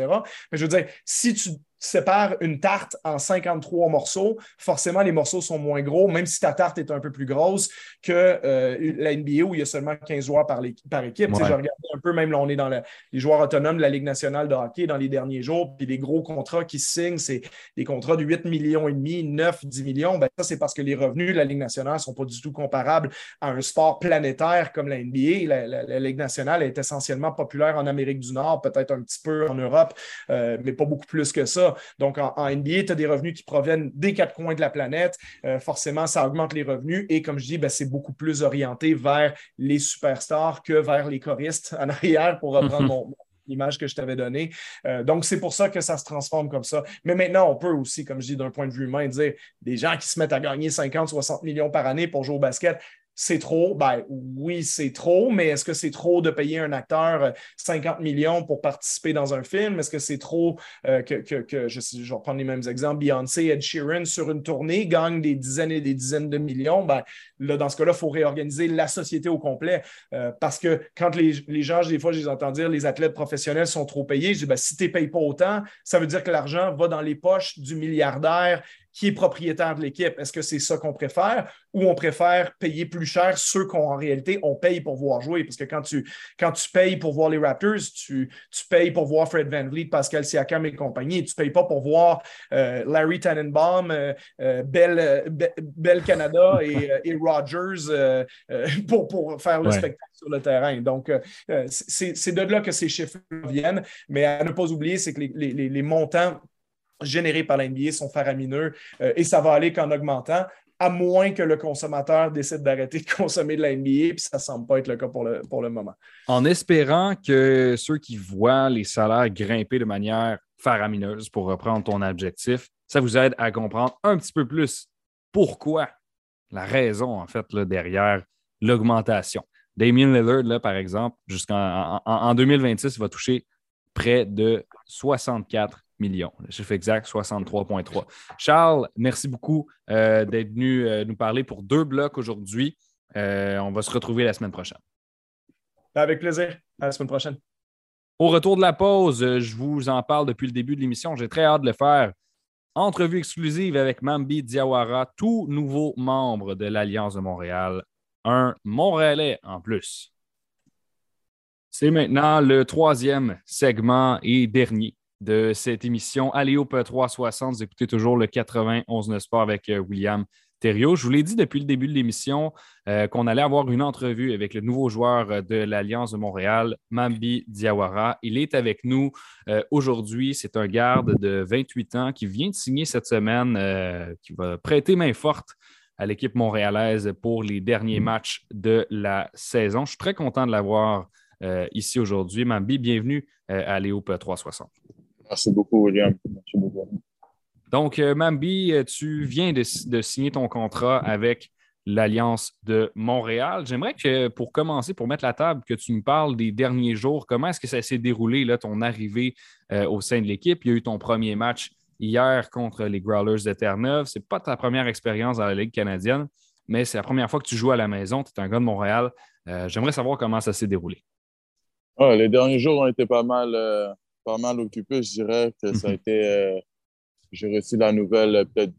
[SPEAKER 2] Mais je veux dire, si tu sépare une tarte en 53 morceaux, forcément, les morceaux sont moins gros, même si ta tarte est un peu plus grosse que euh, la NBA où il y a seulement 15 joueurs par, par équipe. Je regardais un peu, même là, on est dans les joueurs autonomes de la Ligue nationale de hockey dans les derniers jours, puis les gros contrats qui se signent, c'est des contrats de 8 millions et demi, 9, 10 millions. Ben, ça, c'est parce que les revenus de la Ligue nationale ne sont pas du tout comparables à un sport planétaire comme la NBA. La, Ligue nationale est essentiellement populaire en Amérique du Nord, peut-être un petit peu en Europe, euh, mais pas beaucoup plus que ça. Donc, en, NBA, tu as des revenus qui proviennent des quatre coins de la planète. Euh, forcément, ça augmente les revenus. Et comme je dis, ben, c'est beaucoup plus orienté vers les superstars que vers les choristes en arrière, pour reprendre l'image que je t'avais donnée. Euh, donc, c'est pour ça que ça se transforme comme ça. Mais maintenant, on peut aussi, comme je dis, d'un point de vue humain, dire des gens qui se mettent à gagner 50, 60 millions par année pour jouer au basket, c'est trop? Ben oui, c'est trop, mais est-ce que c'est trop de payer un acteur 50 millions pour participer dans un film? Est-ce que c'est trop que, que, je, je, vais reprendre les mêmes exemples, Beyoncé, Ed Sheeran sur une tournée gagne des dizaines et des dizaines de millions? Ben, là, dans ce cas-là, il faut réorganiser la société au complet. parce que quand les, les, gens, des fois, je les entends dire les athlètes professionnels sont trop payés, je dis ben, si tu ne payes pas autant, ça veut dire que l'argent va dans les poches du milliardaire qui est propriétaire de l'équipe. Est-ce que c'est ça qu'on préfère? Ou on préfère payer plus cher ceux qu'on en réalité on paye pour voir jouer? Parce que quand tu, quand tu payes pour voir les Raptors, tu, tu payes pour voir Fred Van Vliet, Pascal Siakam et compagnie. Tu ne payes pas pour voir euh, Larry Tannenbaum, euh, euh, Bell, Canada et, et Rogers pour, pour faire le spectacle sur le terrain. Donc, c'est de là que ces chiffres viennent. Mais à ne pas oublier, c'est que les, les, les montants générés par l'NBA sont faramineux euh, et ça va aller qu'en augmentant, à moins que le consommateur décide d'arrêter de consommer de la NBA, puis ça ne semble pas être le cas pour le, pour le moment.
[SPEAKER 1] En espérant que ceux qui voient les salaires grimper de manière faramineuse, pour reprendre ton objectif, ça vous aide à comprendre un petit peu plus pourquoi, la raison en fait là, derrière l'augmentation. Damien Lillard, là, par exemple, jusqu'en en 2026, il va toucher près de 64 millions. Le chiffre exact, 63,3. Charles, merci beaucoup euh, d'être venu euh, nous parler pour deux blocs aujourd'hui. Euh, on va se retrouver la semaine prochaine.
[SPEAKER 2] Avec plaisir. À la semaine prochaine.
[SPEAKER 1] Au retour de la pause, je vous en parle depuis le début de l'émission. J'ai très hâte de le faire. Entrevue exclusive avec Mambi Diawara, tout nouveau membre de l'Alliance de Montréal. Un Montréalais en plus. C'est maintenant le troisième segment et dernier de cette émission Aléo 360. Vous écoutez toujours le 91 Sport avec euh, William Thériault. Je vous l'ai dit depuis le début de l'émission euh, qu'on allait avoir une entrevue avec le nouveau joueur euh, de l'Alliance de Montréal, Mambi Diawara. Il est avec nous aujourd'hui. C'est un garde de 28 ans qui vient de signer cette semaine, qui va prêter main forte à l'équipe montréalaise pour les derniers matchs de la saison. Je suis très content de l'avoir ici aujourd'hui. Mambi, bienvenue à Léo 360.
[SPEAKER 3] Merci beaucoup, William. Merci beaucoup.
[SPEAKER 1] Donc, euh, Mambi, euh, tu viens de, signer ton contrat avec l'Alliance de Montréal. J'aimerais que, pour commencer, pour mettre la table, que tu nous parles des derniers jours. Comment est-ce que ça s'est déroulé, là, ton arrivée euh, au sein de l'équipe? Il y a eu ton premier match hier contre les Growlers de Terre-Neuve. Ce n'est pas ta première expérience dans la Ligue canadienne, mais c'est la première fois que tu joues à la maison. Tu es un gars de Montréal. J'aimerais savoir comment ça s'est déroulé.
[SPEAKER 3] les derniers jours ont été pas mal pas mal occupé, je dirais que ça a mhm. été. Euh, j'ai reçu la nouvelle euh, peut-être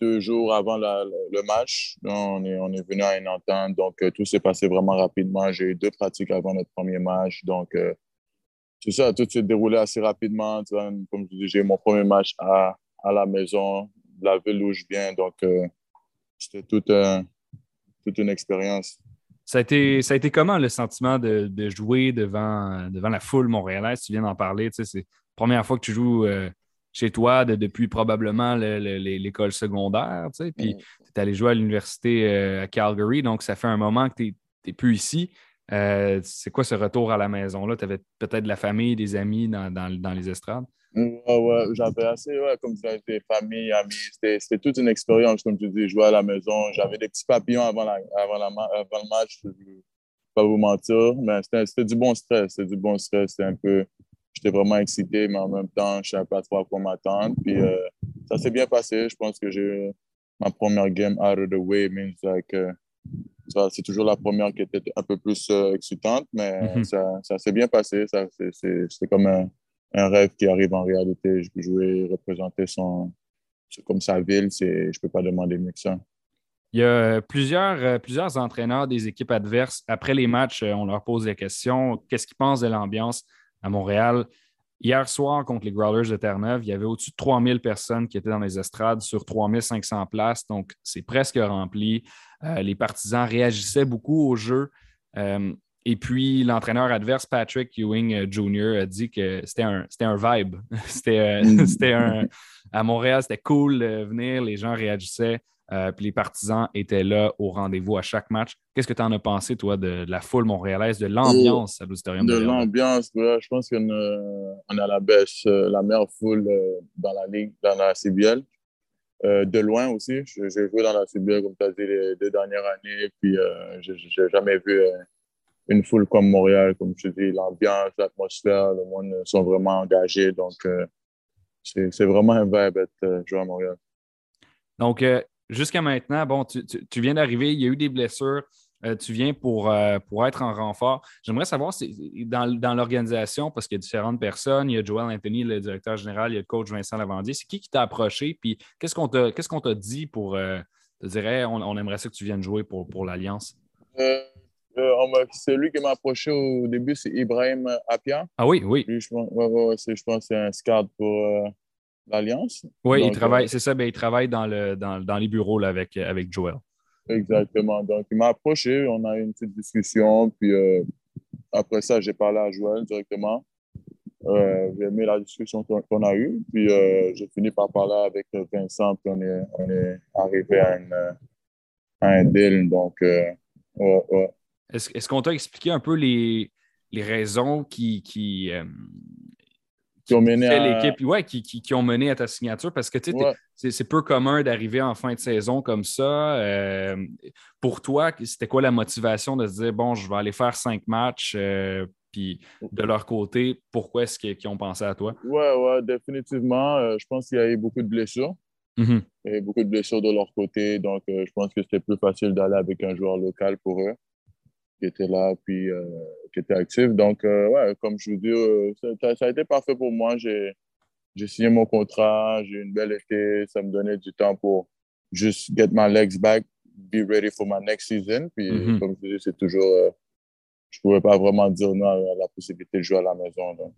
[SPEAKER 3] deux jours avant le match. on, est, on est venu à une entente, donc euh, tout s'est passé vraiment rapidement. J'ai eu deux pratiques avant notre premier match, donc tout ça, tout s'est déroulé assez rapidement. comme je dis, j'ai mon premier match à, à, la maison, la ville où je viens, donc c'était toute, toute une expérience.
[SPEAKER 1] Ça a, été, ça a été comment le sentiment de, jouer devant, devant la foule montréalaise? Tu viens d'en parler. c'est la première fois que tu joues euh, chez toi depuis probablement l'école secondaire. puis mm. tu es allé jouer à l'université euh, à Calgary, donc ça fait un moment que tu n'es plus ici. Euh, c'est quoi ce retour à la maison-là? Tu avais peut-être de la famille, des amis dans les estrades?
[SPEAKER 3] Ouais, ouais, j'avais assez, ouais, comme ça, des familles, amis. C'était toute une expérience, comme tu dis, jouer à la maison. J'avais des petits papillons avant, la, avant, la, avant le match, je ne vais pas vous mentir, mais c'était du bon stress. C'était du bon stress. C'était un peu. J'étais vraiment excité, mais en même temps, je ne savais pas trop à quoi m'attendre. Puis euh, ça s'est bien passé. Je pense que j'ai ma première game out of the way. Means like, uh, c'est toujours la première qui était un peu plus euh, excitante, mais mm-hmm. ça, ça s'est bien passé. C'était comme un un rêve qui arrive en réalité. Je peux jouer, représenter son, comme sa ville, je ne peux pas demander mieux que ça.
[SPEAKER 1] Il y a plusieurs, euh, plusieurs entraîneurs des équipes adverses. Après les matchs, euh, on leur pose des questions. Qu'est-ce qu'ils pensent de l'ambiance à Montréal? Hier soir, contre les Growlers de Terre-Neuve, il y avait au-dessus de 3000 personnes qui étaient dans les estrades sur 3500 places. Donc, c'est presque rempli. Euh, les partisans réagissaient beaucoup au jeu. Et puis, l'entraîneur adverse, Patrick Ewing euh, Jr., a dit que c'était un, un vibe. c'était, euh, un, à Montréal, c'était cool de venir, les gens réagissaient, euh, puis les partisans étaient là au rendez-vous à chaque match. Qu'est-ce que tu en as pensé, toi, de, la foule montréalaise, de l'ambiance à l'Auditorium
[SPEAKER 3] de, de l'ambiance, je pense qu'on a la baisse, la meilleure foule dans la Ligue, dans la CBL. de loin aussi. J'ai joué dans la CBA, comme tu as dit, les deux dernières années. Puis, je n'ai jamais vu une foule comme Montréal, comme je dis, l'ambiance, l'atmosphère, le monde sont vraiment engagés. Donc, c'est vraiment un vibe d'être joueur à Montréal.
[SPEAKER 1] Donc, jusqu'à maintenant, bon, tu, tu viens d'arriver, il y a eu des blessures. Euh, tu viens pour, euh, pour être en renfort. J'aimerais savoir, dans, dans l'organisation, parce qu'il y a différentes personnes, il y a Joel Anthony, le directeur général, il y a le coach Vincent Lavandier. C'est qui qui t'a approché? Puis qu'est-ce qu'on t'a, qu'est-ce qu'on t'a dit pour euh, te dire, on, aimerait ça que tu viennes jouer pour, pour l'Alliance?
[SPEAKER 3] Celui qui m'a approché au début, c'est Ibrahim Apia.
[SPEAKER 1] Ah oui, oui.
[SPEAKER 3] je, pense, je pense que c'est un scout pour l'Alliance.
[SPEAKER 1] Oui, il travaille, c'est ça, ben, il travaille dans, le, dans, dans les bureaux là, avec, avec Joel.
[SPEAKER 3] Exactement. Donc, il m'a approché, on a eu une petite discussion, puis euh, après ça, j'ai parlé à Joël directement. Euh, j'ai aimé la discussion qu'on a eue, puis euh, j'ai fini par parler avec Vincent, puis on est, on est arrivé à, un deal. Donc, ouais,
[SPEAKER 1] Est-ce qu'on t'a expliqué un peu les, les raisons qui, qui,
[SPEAKER 3] qui ont mené à...
[SPEAKER 1] l'équipe, ouais, qui, qui, ont mené à ta signature? Parce que c'est peu commun d'arriver en fin de saison comme ça. Euh, pour toi, c'était quoi la motivation de se dire bon, je vais aller faire cinq matchs, euh, puis de leur côté, pourquoi est-ce qu'ils ont pensé à toi?
[SPEAKER 3] Oui, ouais, définitivement. Euh, je pense qu'il y a eu beaucoup de blessures. Il y a eu beaucoup de blessures de leur côté, donc je pense que c'était plus facile d'aller avec un joueur local pour eux qui était là, puis euh, qui était actif. Donc, euh, ouais, comme je vous dis, euh, ça, a été parfait pour moi. J'ai signé mon contrat, j'ai eu une belle été. Ça me donnait du temps pour juste get my legs back, be ready for my next season. Puis, mm-hmm. comme je dis, c'est toujours. je ne pouvais pas vraiment dire non à la possibilité de jouer à la maison. Donc,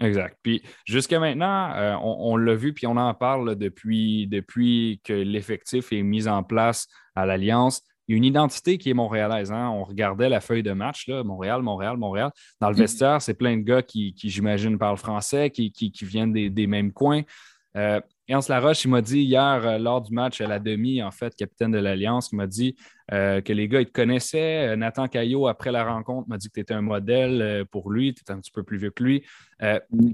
[SPEAKER 1] Exact. Puis jusqu'à maintenant, on, l'a vu, puis on en parle depuis, depuis que l'effectif est mis en place à l'Alliance il y a une identité qui est montréalaise. Hein. On regardait la feuille de match, là, Montréal, Montréal, Montréal. Dans le mm. vestiaire, c'est plein de gars qui, j'imagine, parlent français, qui, viennent des, mêmes coins. Euh, Ernst Laroche, il m'a dit hier, euh, lors du match à la demi, en fait, capitaine de l'Alliance, il m'a dit euh, que les gars, ils te connaissaient. Nathan Caillot, après la rencontre, m'a dit que tu étais un modèle pour lui, tu étais un petit peu plus vieux que lui.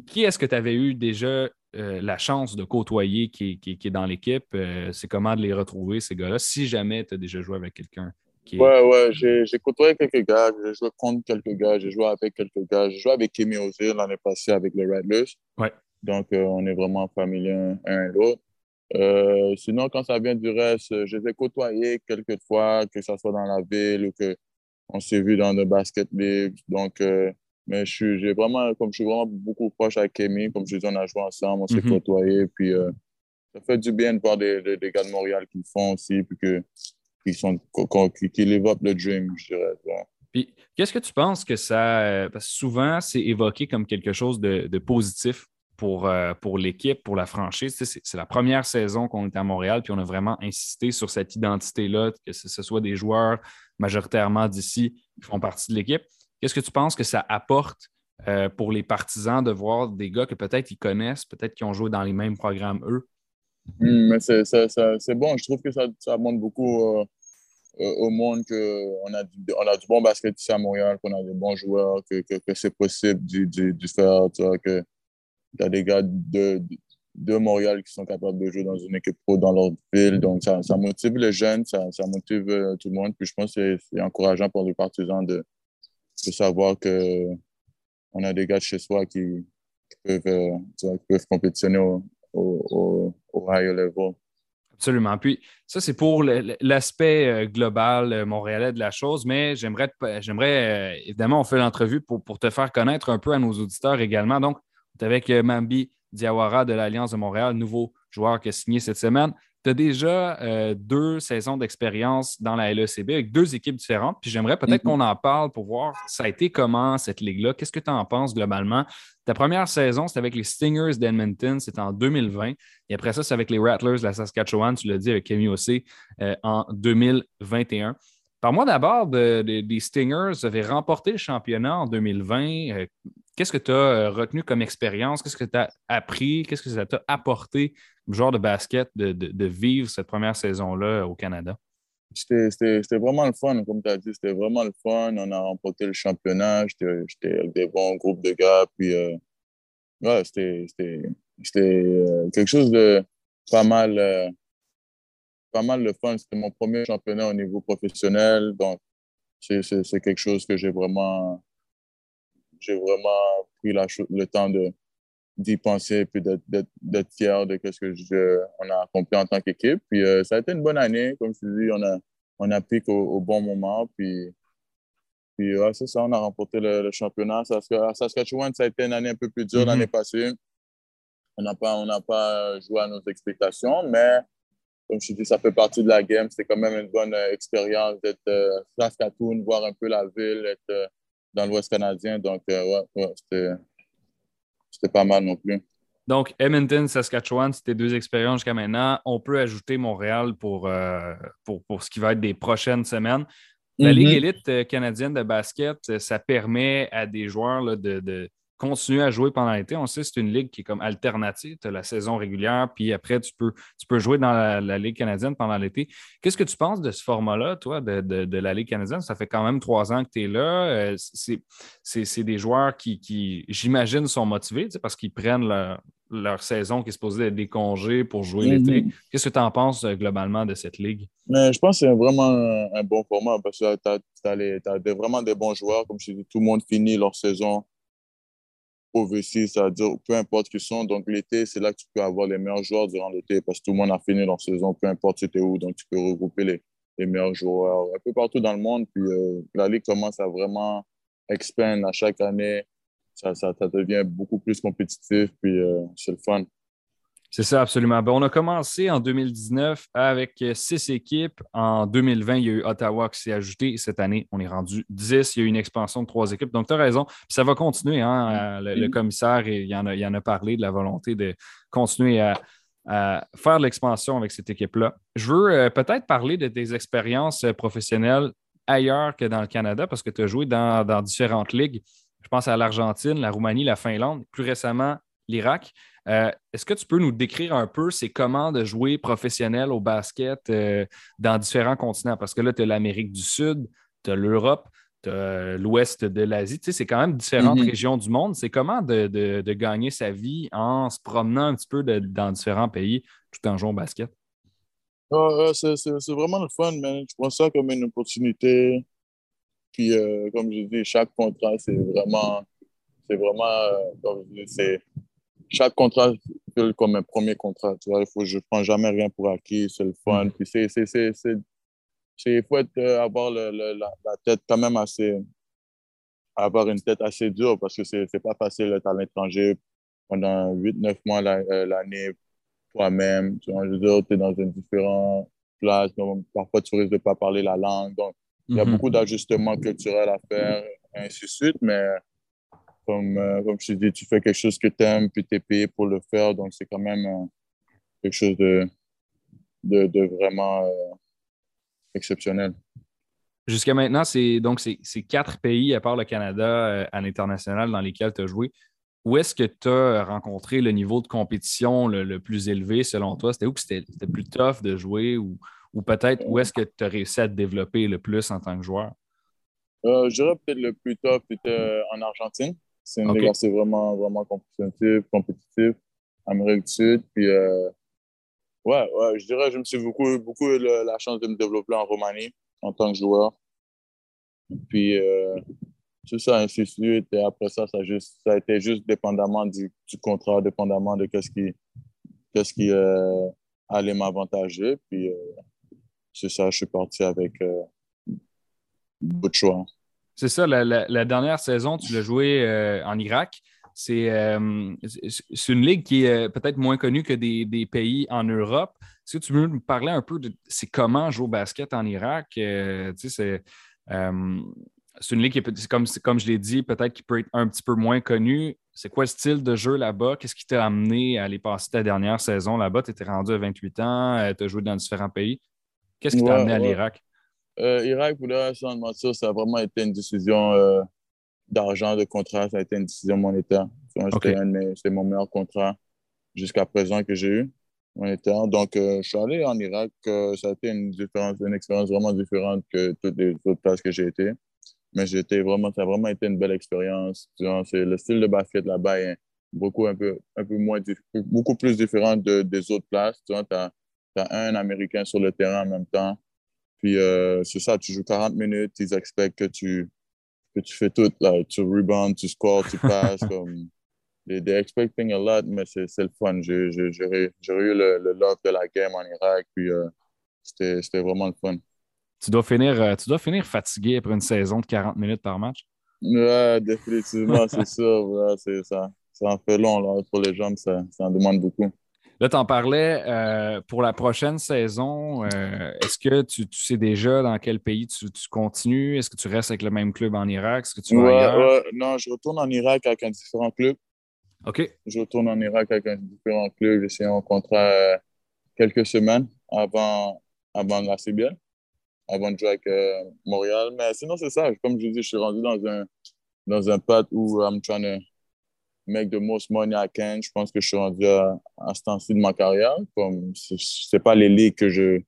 [SPEAKER 1] qui est-ce que tu avais eu déjà euh, la chance de côtoyer qui, est dans l'équipe, euh, c'est comment de les retrouver, ces gars-là, si jamais tu as déjà joué avec quelqu'un.
[SPEAKER 3] Qui Ouais, ouais, j'ai côtoyé quelques gars, j'ai joué contre quelques gars, j'ai joué avec quelques gars, j'ai joué avec Kimi Ozil l'année passée avec les Rattlers.
[SPEAKER 1] Ouais.
[SPEAKER 3] Donc, euh, on est vraiment familiers un et l'autre. sinon, quand ça vient du reste, je les ai côtoyés quelques fois, que ce soit dans la ville ou qu'on s'est vu dans le basket league. Donc, mais je suis, j'ai vraiment, comme je suis vraiment beaucoup proche avec Kémy, comme je dis, on a joué ensemble, on s'est mm côtoyés, puis euh, ça fait du bien de voir des, des, gars de Montréal qui le font aussi, puis que, qui, sont, qui, qui le dream, je dirais.
[SPEAKER 1] Puis, qu'est-ce que tu penses que ça. Euh, parce que souvent, c'est évoqué comme quelque chose de, de positif pour, euh, pour l'équipe, pour la franchise. c'est, la première saison qu'on est à Montréal, puis on a vraiment insisté sur cette identité-là, que ce soit des joueurs majoritairement d'ici qui font partie de l'équipe. Qu'est-ce que tu penses que ça apporte euh, pour les partisans de voir des gars que peut-être ils connaissent, peut-être qu'ils ont joué dans les mêmes programmes eux?
[SPEAKER 3] Hmm, c'est bon. Je trouve que ça, ça montre beaucoup euh, euh, au monde qu'on a, du, du bon basket ici à Montréal, qu'on a des bons joueurs, que, c'est possible de faire, tu vois, que y a des gars de, Montréal qui sont capables de jouer dans une équipe pro dans leur ville. Donc, ça, motive les jeunes, ça, ça motive tout le monde. Puis je pense que c'est encourageant pour les partisans de, de savoir qu'on a des gars chez soi qui, peuvent, euh, peuvent compétitionner au, au, au, higher level.
[SPEAKER 1] Absolument. Puis ça, c'est pour l'aspect euh, global euh, montréalais de la chose, mais j'aimerais, j'aimerais évidemment, on fait l'entrevue pour, pour, te faire connaître un peu à nos auditeurs également. Donc, tu es avec Mambi Diawara de l'Alliance de Montréal, nouveau joueur qui a signé cette semaine tu as déjà euh, deux saisons d'expérience dans la LECB avec deux équipes différentes. Puis j'aimerais peut-être mm-hmm. qu'on en parle pour voir ça a été comment cette ligue-là? Qu'est-ce que tu en penses globalement? Ta première saison, c'était avec les Stingers d'Edmonton, c'était en 2020. Et après ça, c'est avec les Rattlers de la Saskatchewan, tu l'as dit, avec Kemi Ossé euh, en 2021. Par-moi d'abord des Stingers avaient remporté le championnat en 2020. Euh, qu'est-ce que tu as retenu comme expérience? Qu'est-ce que tu as appris? Qu'est-ce que ça t'a apporté genre de basket de, de, vivre cette première saison-là au Canada?
[SPEAKER 3] C'était vraiment le fun, comme tu as dit, c'était vraiment le fun. On a remporté le championnat, j'étais avec des bons groupes de gars, puis euh, ouais, c'était euh, quelque chose de, pas mal, pas mal le fun. C'était mon premier championnat au niveau professionnel. Donc, c'est quelque chose que j'ai vraiment, vraiment pris la, le temps de, d'y penser puis d'être fier de ce que je, on a accompli en tant qu'équipe. Puis euh, ça a été une bonne année. Comme je te dis, on a, on a piqué au, bon moment. Puis, puis c'est ça, on a remporté le, championnat. À Saskatchewan, ça a été une année un peu plus dure mm-hmm. l'année passée. On n'a pas, on pas joué à nos expectations, mais comme je te dis, ça fait partie de la game. C'est quand même une bonne euh, expérience d'être euh, à Saskatoon, voir un peu la ville, être dans l'Ouest canadien. Donc, ouais, ouais c'était c'était pas mal non plus.
[SPEAKER 1] Donc, Edmonton, Saskatchewan, c'était deux expériences jusqu'à maintenant. On peut ajouter Montréal pour, euh, pour, pour, ce qui va être des prochaines semaines. La Ligue mm-hmm. élite euh, canadienne de basket, ça permet à des joueurs de, continuer à jouer pendant l'été. On sait que c'est une ligue qui est comme alternative. Tu as la saison régulière, puis après, tu peux, tu peux jouer dans la, Ligue canadienne pendant l'été. Qu'est-ce que tu penses de ce format-là, toi, de, la Ligue canadienne? Ça fait quand même trois ans que tu es là. Euh, c'est des joueurs qui, j'imagine, sont motivés parce qu'ils prennent leur, saison qui est supposée être des congés pour jouer mm-hmm. l'été. Qu'est-ce que tu en penses euh, globalement de cette ligue?
[SPEAKER 3] Mais je pense que c'est vraiment un, bon format parce que tu as, vraiment des bons joueurs. Comme je dis, tout le monde finit leur saison OVC, c'est-à-dire peu importe qui sont. Donc, l'été, c'est là que tu peux avoir les meilleurs joueurs durant l'été parce que tout le monde a fini leur saison, peu importe c'était où. Donc, tu peux regrouper les, les, meilleurs joueurs un peu partout dans le monde. Puis, euh, la Ligue commence à vraiment expandre à chaque année. Ça, ça, ça devient beaucoup plus compétitif. Puis, euh, c'est le fun.
[SPEAKER 1] C'est ça, absolument. Ben, on a commencé en 2019 avec six équipes. En 2020, il y a eu Ottawa qui s'est ajouté. Cette année, on est rendu 10. Il y a eu une expansion de trois équipes. Donc, tu as raison. ça va continuer. Hein? Le, commissaire, il y, en a, il en a parlé de la volonté de continuer à, faire l'expansion avec cette équipe-là. Je veux euh, peut-être parler de tes expériences professionnelles ailleurs que dans le Canada parce que tu as joué dans, dans différentes ligues. Je pense à l'Argentine, la Roumanie, la Finlande, plus récemment l'Irak. Euh, est-ce que tu peux nous décrire un peu c'est comment de jouer professionnel au basket euh, dans différents continents? Parce que là, tu as l'Amérique du Sud, tu as l'Europe, tu as l'ouest de l'Asie. Tu sais, c'est quand même différentes mm-hmm. régions du monde. C'est comment de, gagner sa vie en se promenant un petit peu dans différents pays tout en jouant au basket?
[SPEAKER 3] Ah, c'est vraiment le fun, mais je prends ça comme une opportunité. Puis, euh, comme je dis, chaque contrat, c'est vraiment, c'est vraiment, comme je dis, c'est chaque contrat, c'est comme un premier contrat. Tu vois, il faut, je ne prends jamais rien pour acquis, c'est le fun. Mm. Puis c'est, c'est, c'est, il faut être, euh, avoir le, la, la, tête quand même assez, avoir une tête assez dure parce que c'est, c'est pas facile d'être à l'étranger pendant 8-9 mois euh, l'année toi-même. Tu vois, je veux dire, tu es dans une différente place, donc parfois tu risques de ne pas parler la langue. Donc, il y a mm-hmm. beaucoup d'ajustements culturels à faire, ainsi de suite, mais comme, euh, comme je te dis, tu fais quelque chose que tu aimes, puis tu es payé pour le faire. Donc, c'est quand même euh, quelque chose de, de, vraiment euh, exceptionnel.
[SPEAKER 1] Jusqu'à maintenant, c'est donc c'est quatre pays, à part le Canada, à l'international, dans lesquels tu as joué. Où est-ce que tu as rencontré le niveau de compétition le, plus élevé selon toi? C'était où que c'était plus tough de jouer ou, ou peut-être où est-ce que tu as réussi à te développer le plus en tant que joueur?
[SPEAKER 3] je dirais peut-être le plus tough était en Argentine. C'est une okay. ligue vraiment, vraiment compétitif, compétitif, Amérique du Sud. Puis, euh, ouais, ouais, je dirais, je me suis beaucoup, beaucoup eu la chance de me développer en Roumanie en tant que joueur. Puis, euh, tout ça, ainsi de suite. Et après ça, ça, juste, ça a été juste dépendamment du, du contrat, dépendamment de qu'est-ce qui, qu'est-ce qui euh, allait m'avantager. Puis, c'est ça, je suis parti avec beaucoup de choix.
[SPEAKER 1] C'est ça, la, dernière saison, tu l'as joué euh, en Irak. Euh, c'est une ligue qui est euh, peut-être moins connue que des, pays en Europe. Est-ce que tu veux me parler un peu de c'est comment jouer au basket en Irak? c'est une ligue qui est, comme, comme je l'ai dit, peut-être qui peut être un petit peu moins connue. C'est quoi le style de jeu là-bas? Qu'est-ce qui t'a amené à aller passer ta dernière saison là-bas? Tu étais rendu à 28 ans, tu as joué dans différents pays. Qu'est-ce qui t'a amené à l'Irak?
[SPEAKER 3] Euh, Irak, pour le reste, mentir, ça a vraiment été une décision euh, d'argent, de contrat. Ça a été une décision monétaire. C'est mon meilleur contrat jusqu'à présent que j'ai eu monétaire. Donc, euh, je suis allé en Irak. ça a été une, différence, une expérience vraiment différente que toutes les autres places que j'ai été. Mais vraiment, ça a vraiment été une belle expérience. Le style de basket là-bas est, beaucoup, un peu, un peu moins, beaucoup plus différent de, des autres places. Tu as, un Américain sur le terrain en même temps. Puis euh, c'est ça, tu joues 40 minutes, ils expectent que tu, que tu fais tout. Là. Tu rebound, tu scores, tu passes. comme, they're expecting a lot, mais c'est le fun. J'ai eu le, le, love de la game en Irak, puis euh, c'était vraiment le fun.
[SPEAKER 1] Tu dois, finir, euh, tu dois finir fatigué après une saison de 40 minutes par match?
[SPEAKER 3] Ouais, définitivement, c'est sûr. ça, ça en fait long là, pour les jambes, ça, ça en demande beaucoup.
[SPEAKER 1] Là, tu en parlais euh, pour la prochaine saison. Euh, est-ce que tu, sais déjà dans quel pays tu, continues? Est-ce que tu restes avec le même club en Irak? Est-ce que tu
[SPEAKER 3] vas Non, je retourne en Irak avec un différent club.
[SPEAKER 1] OK.
[SPEAKER 3] Je retourne en Irak avec un différent club. J'ai signé un contrat euh, quelques semaines avant, avant la CBL, avant de jouer avec Montréal. Mais sinon, c'est ça. Comme je dis, je suis rendu dans un, dans un pad où I'm trying to make the most money I can. Je pense que je suis rendu à, ce temps-ci de ma carrière. Comme c'est pas les ligues que je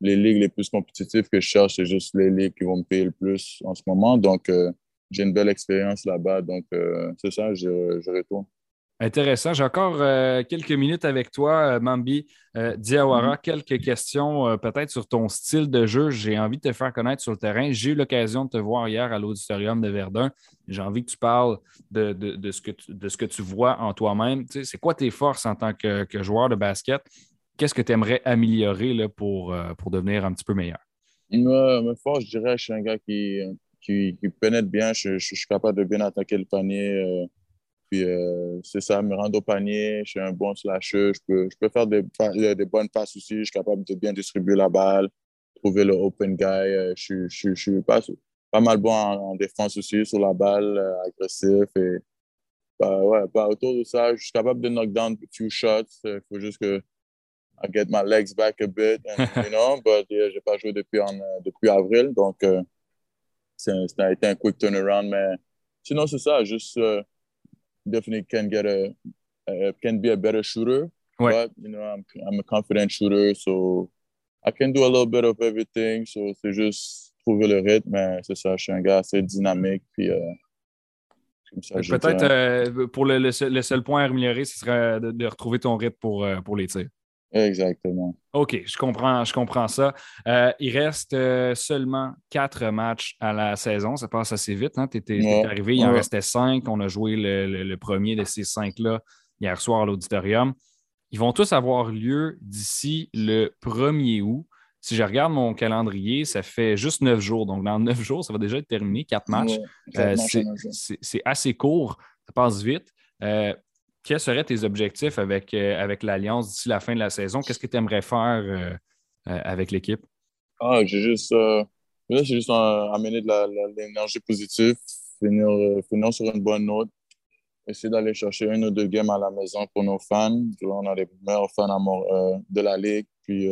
[SPEAKER 3] les ligues les plus compétitives que je cherche, c'est juste les ligues qui vont me payer le plus en ce moment. Donc, euh, j'ai une belle expérience là-bas. Donc, euh, c'est ça, je, je retourne.
[SPEAKER 1] Intéressant. J'ai encore euh, quelques minutes avec toi, euh, Mambi euh, Diawara. Mm-hmm. Quelques questions peut-être sur ton style de jeu. J'ai envie de te faire connaître sur le terrain. J'ai eu l'occasion de te voir hier à l'auditorium de Verdun. J'ai envie que tu parles de, ce, que tu, de ce que tu vois en toi-même. c'est quoi tes forces en tant que, joueur de basket? Qu'est-ce que tu aimerais améliorer là, pour, pour devenir un petit peu meilleur?
[SPEAKER 3] mes forces, je dirais, je suis un gars qui, qui, pénètre bien. Je, je, suis capable de bien attaquer le panier puis euh, c'est ça, me rendre au panier, je suis un bon slasher, je peux, je peux faire des, des, bonnes passes aussi, je suis capable de bien distribuer la balle, trouver le open guy. Euh, je, je, je, suis pas, pas mal bon en, défense aussi, sur la balle, euh, agressif. Et, bah, ouais, bah, autour de ça, je suis capable de knock down a few shots. Il faut juste que I get my legs back a bit, and, you know, but yeah, j'ai pas joué depuis, en, depuis avril, donc ça a été un quick turnaround, mais sinon c'est ça, juste definitely can get a, can be a better shooter. But you know, I'm I'm a confident shooter, so I can do a little bit of everything. So c'est juste trouver le rythme, mais c'est ça. Je suis un gars assez dynamique, puis. Euh,
[SPEAKER 1] Peut-être euh, pour le, le, seul, point à améliorer, ce serait de, retrouver ton rythme pour, euh, pour les tirs.
[SPEAKER 3] Exactement.
[SPEAKER 1] OK, je comprends, je comprends ça. Euh, il reste euh, seulement quatre matchs à la saison. Ça passe assez vite. Hein? Tu étais, arrivé, il en restait cinq. On a joué le, premier de ces cinq-là hier soir à l'auditorium. Ils vont tous avoir lieu d'ici le 1er août. Si je regarde mon calendrier, ça fait juste neuf jours. Donc, dans neuf jours, ça va déjà être terminé, quatre matchs. Euh, c'est assez court, ça passe vite quels seraient tes objectifs avec, euh, avec l'Alliance d'ici la fin de la saison? Qu'est-ce que tu aimerais faire euh, euh, avec l'équipe?
[SPEAKER 3] Ah, j'ai juste, juste amener de l'énergie positive, finir, finir sur une bonne note, essayer d'aller chercher un ou deux games à la maison pour nos fans. On a les meilleurs fans de la Ligue. Puis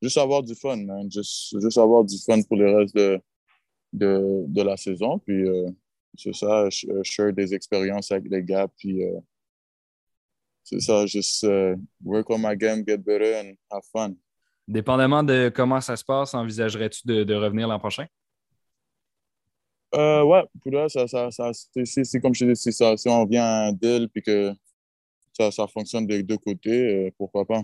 [SPEAKER 3] juste avoir du fun, man. Juste, juste avoir du fun pour le reste de, de, de la saison. Puis c'est ça, share des expériences avec les gars. Puis c'est ça, juste uh, work on my game, get better and have fun.
[SPEAKER 1] Dépendamment de comment ça se passe, envisagerais-tu de, revenir l'an prochain?
[SPEAKER 3] Euh, ouais, pour là, ça, ça, ça c'est comme je dis, si, ça, si on vient à un deal et que ça, ça fonctionne des deux côtés, euh, pourquoi pas?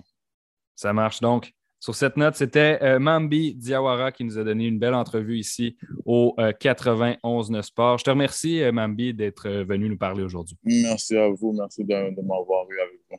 [SPEAKER 1] Ça marche donc. Sur cette note, c'était euh, Mambi Diawara qui nous a donné une belle entrevue ici au 91 9 Sport. Je te remercie, euh, Mambi, d'être euh, venu nous parler aujourd'hui.
[SPEAKER 3] Merci à vous. Merci de, m'avoir eu avec vous.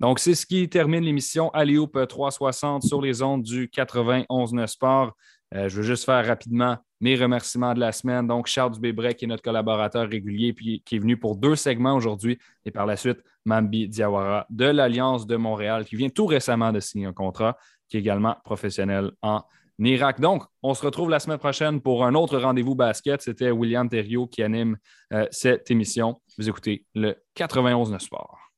[SPEAKER 1] Donc, c'est ce qui termine l'émission Alioop 360 sur les ondes du 91 9 Sport. je veux juste faire rapidement mes remerciements de la semaine. Donc, Charles Dubébrec, qui est notre collaborateur régulier, puis qui est venu pour deux segments aujourd'hui. Et par la suite, Mambi Diawara de l'Alliance de Montréal, qui vient tout récemment de signer un contrat qui est également professionnel en Irak. Donc, on se retrouve la semaine prochaine pour un autre rendez-vous basket. C'était William Thériault qui anime euh, cette émission. Vous écoutez le 91 Sport.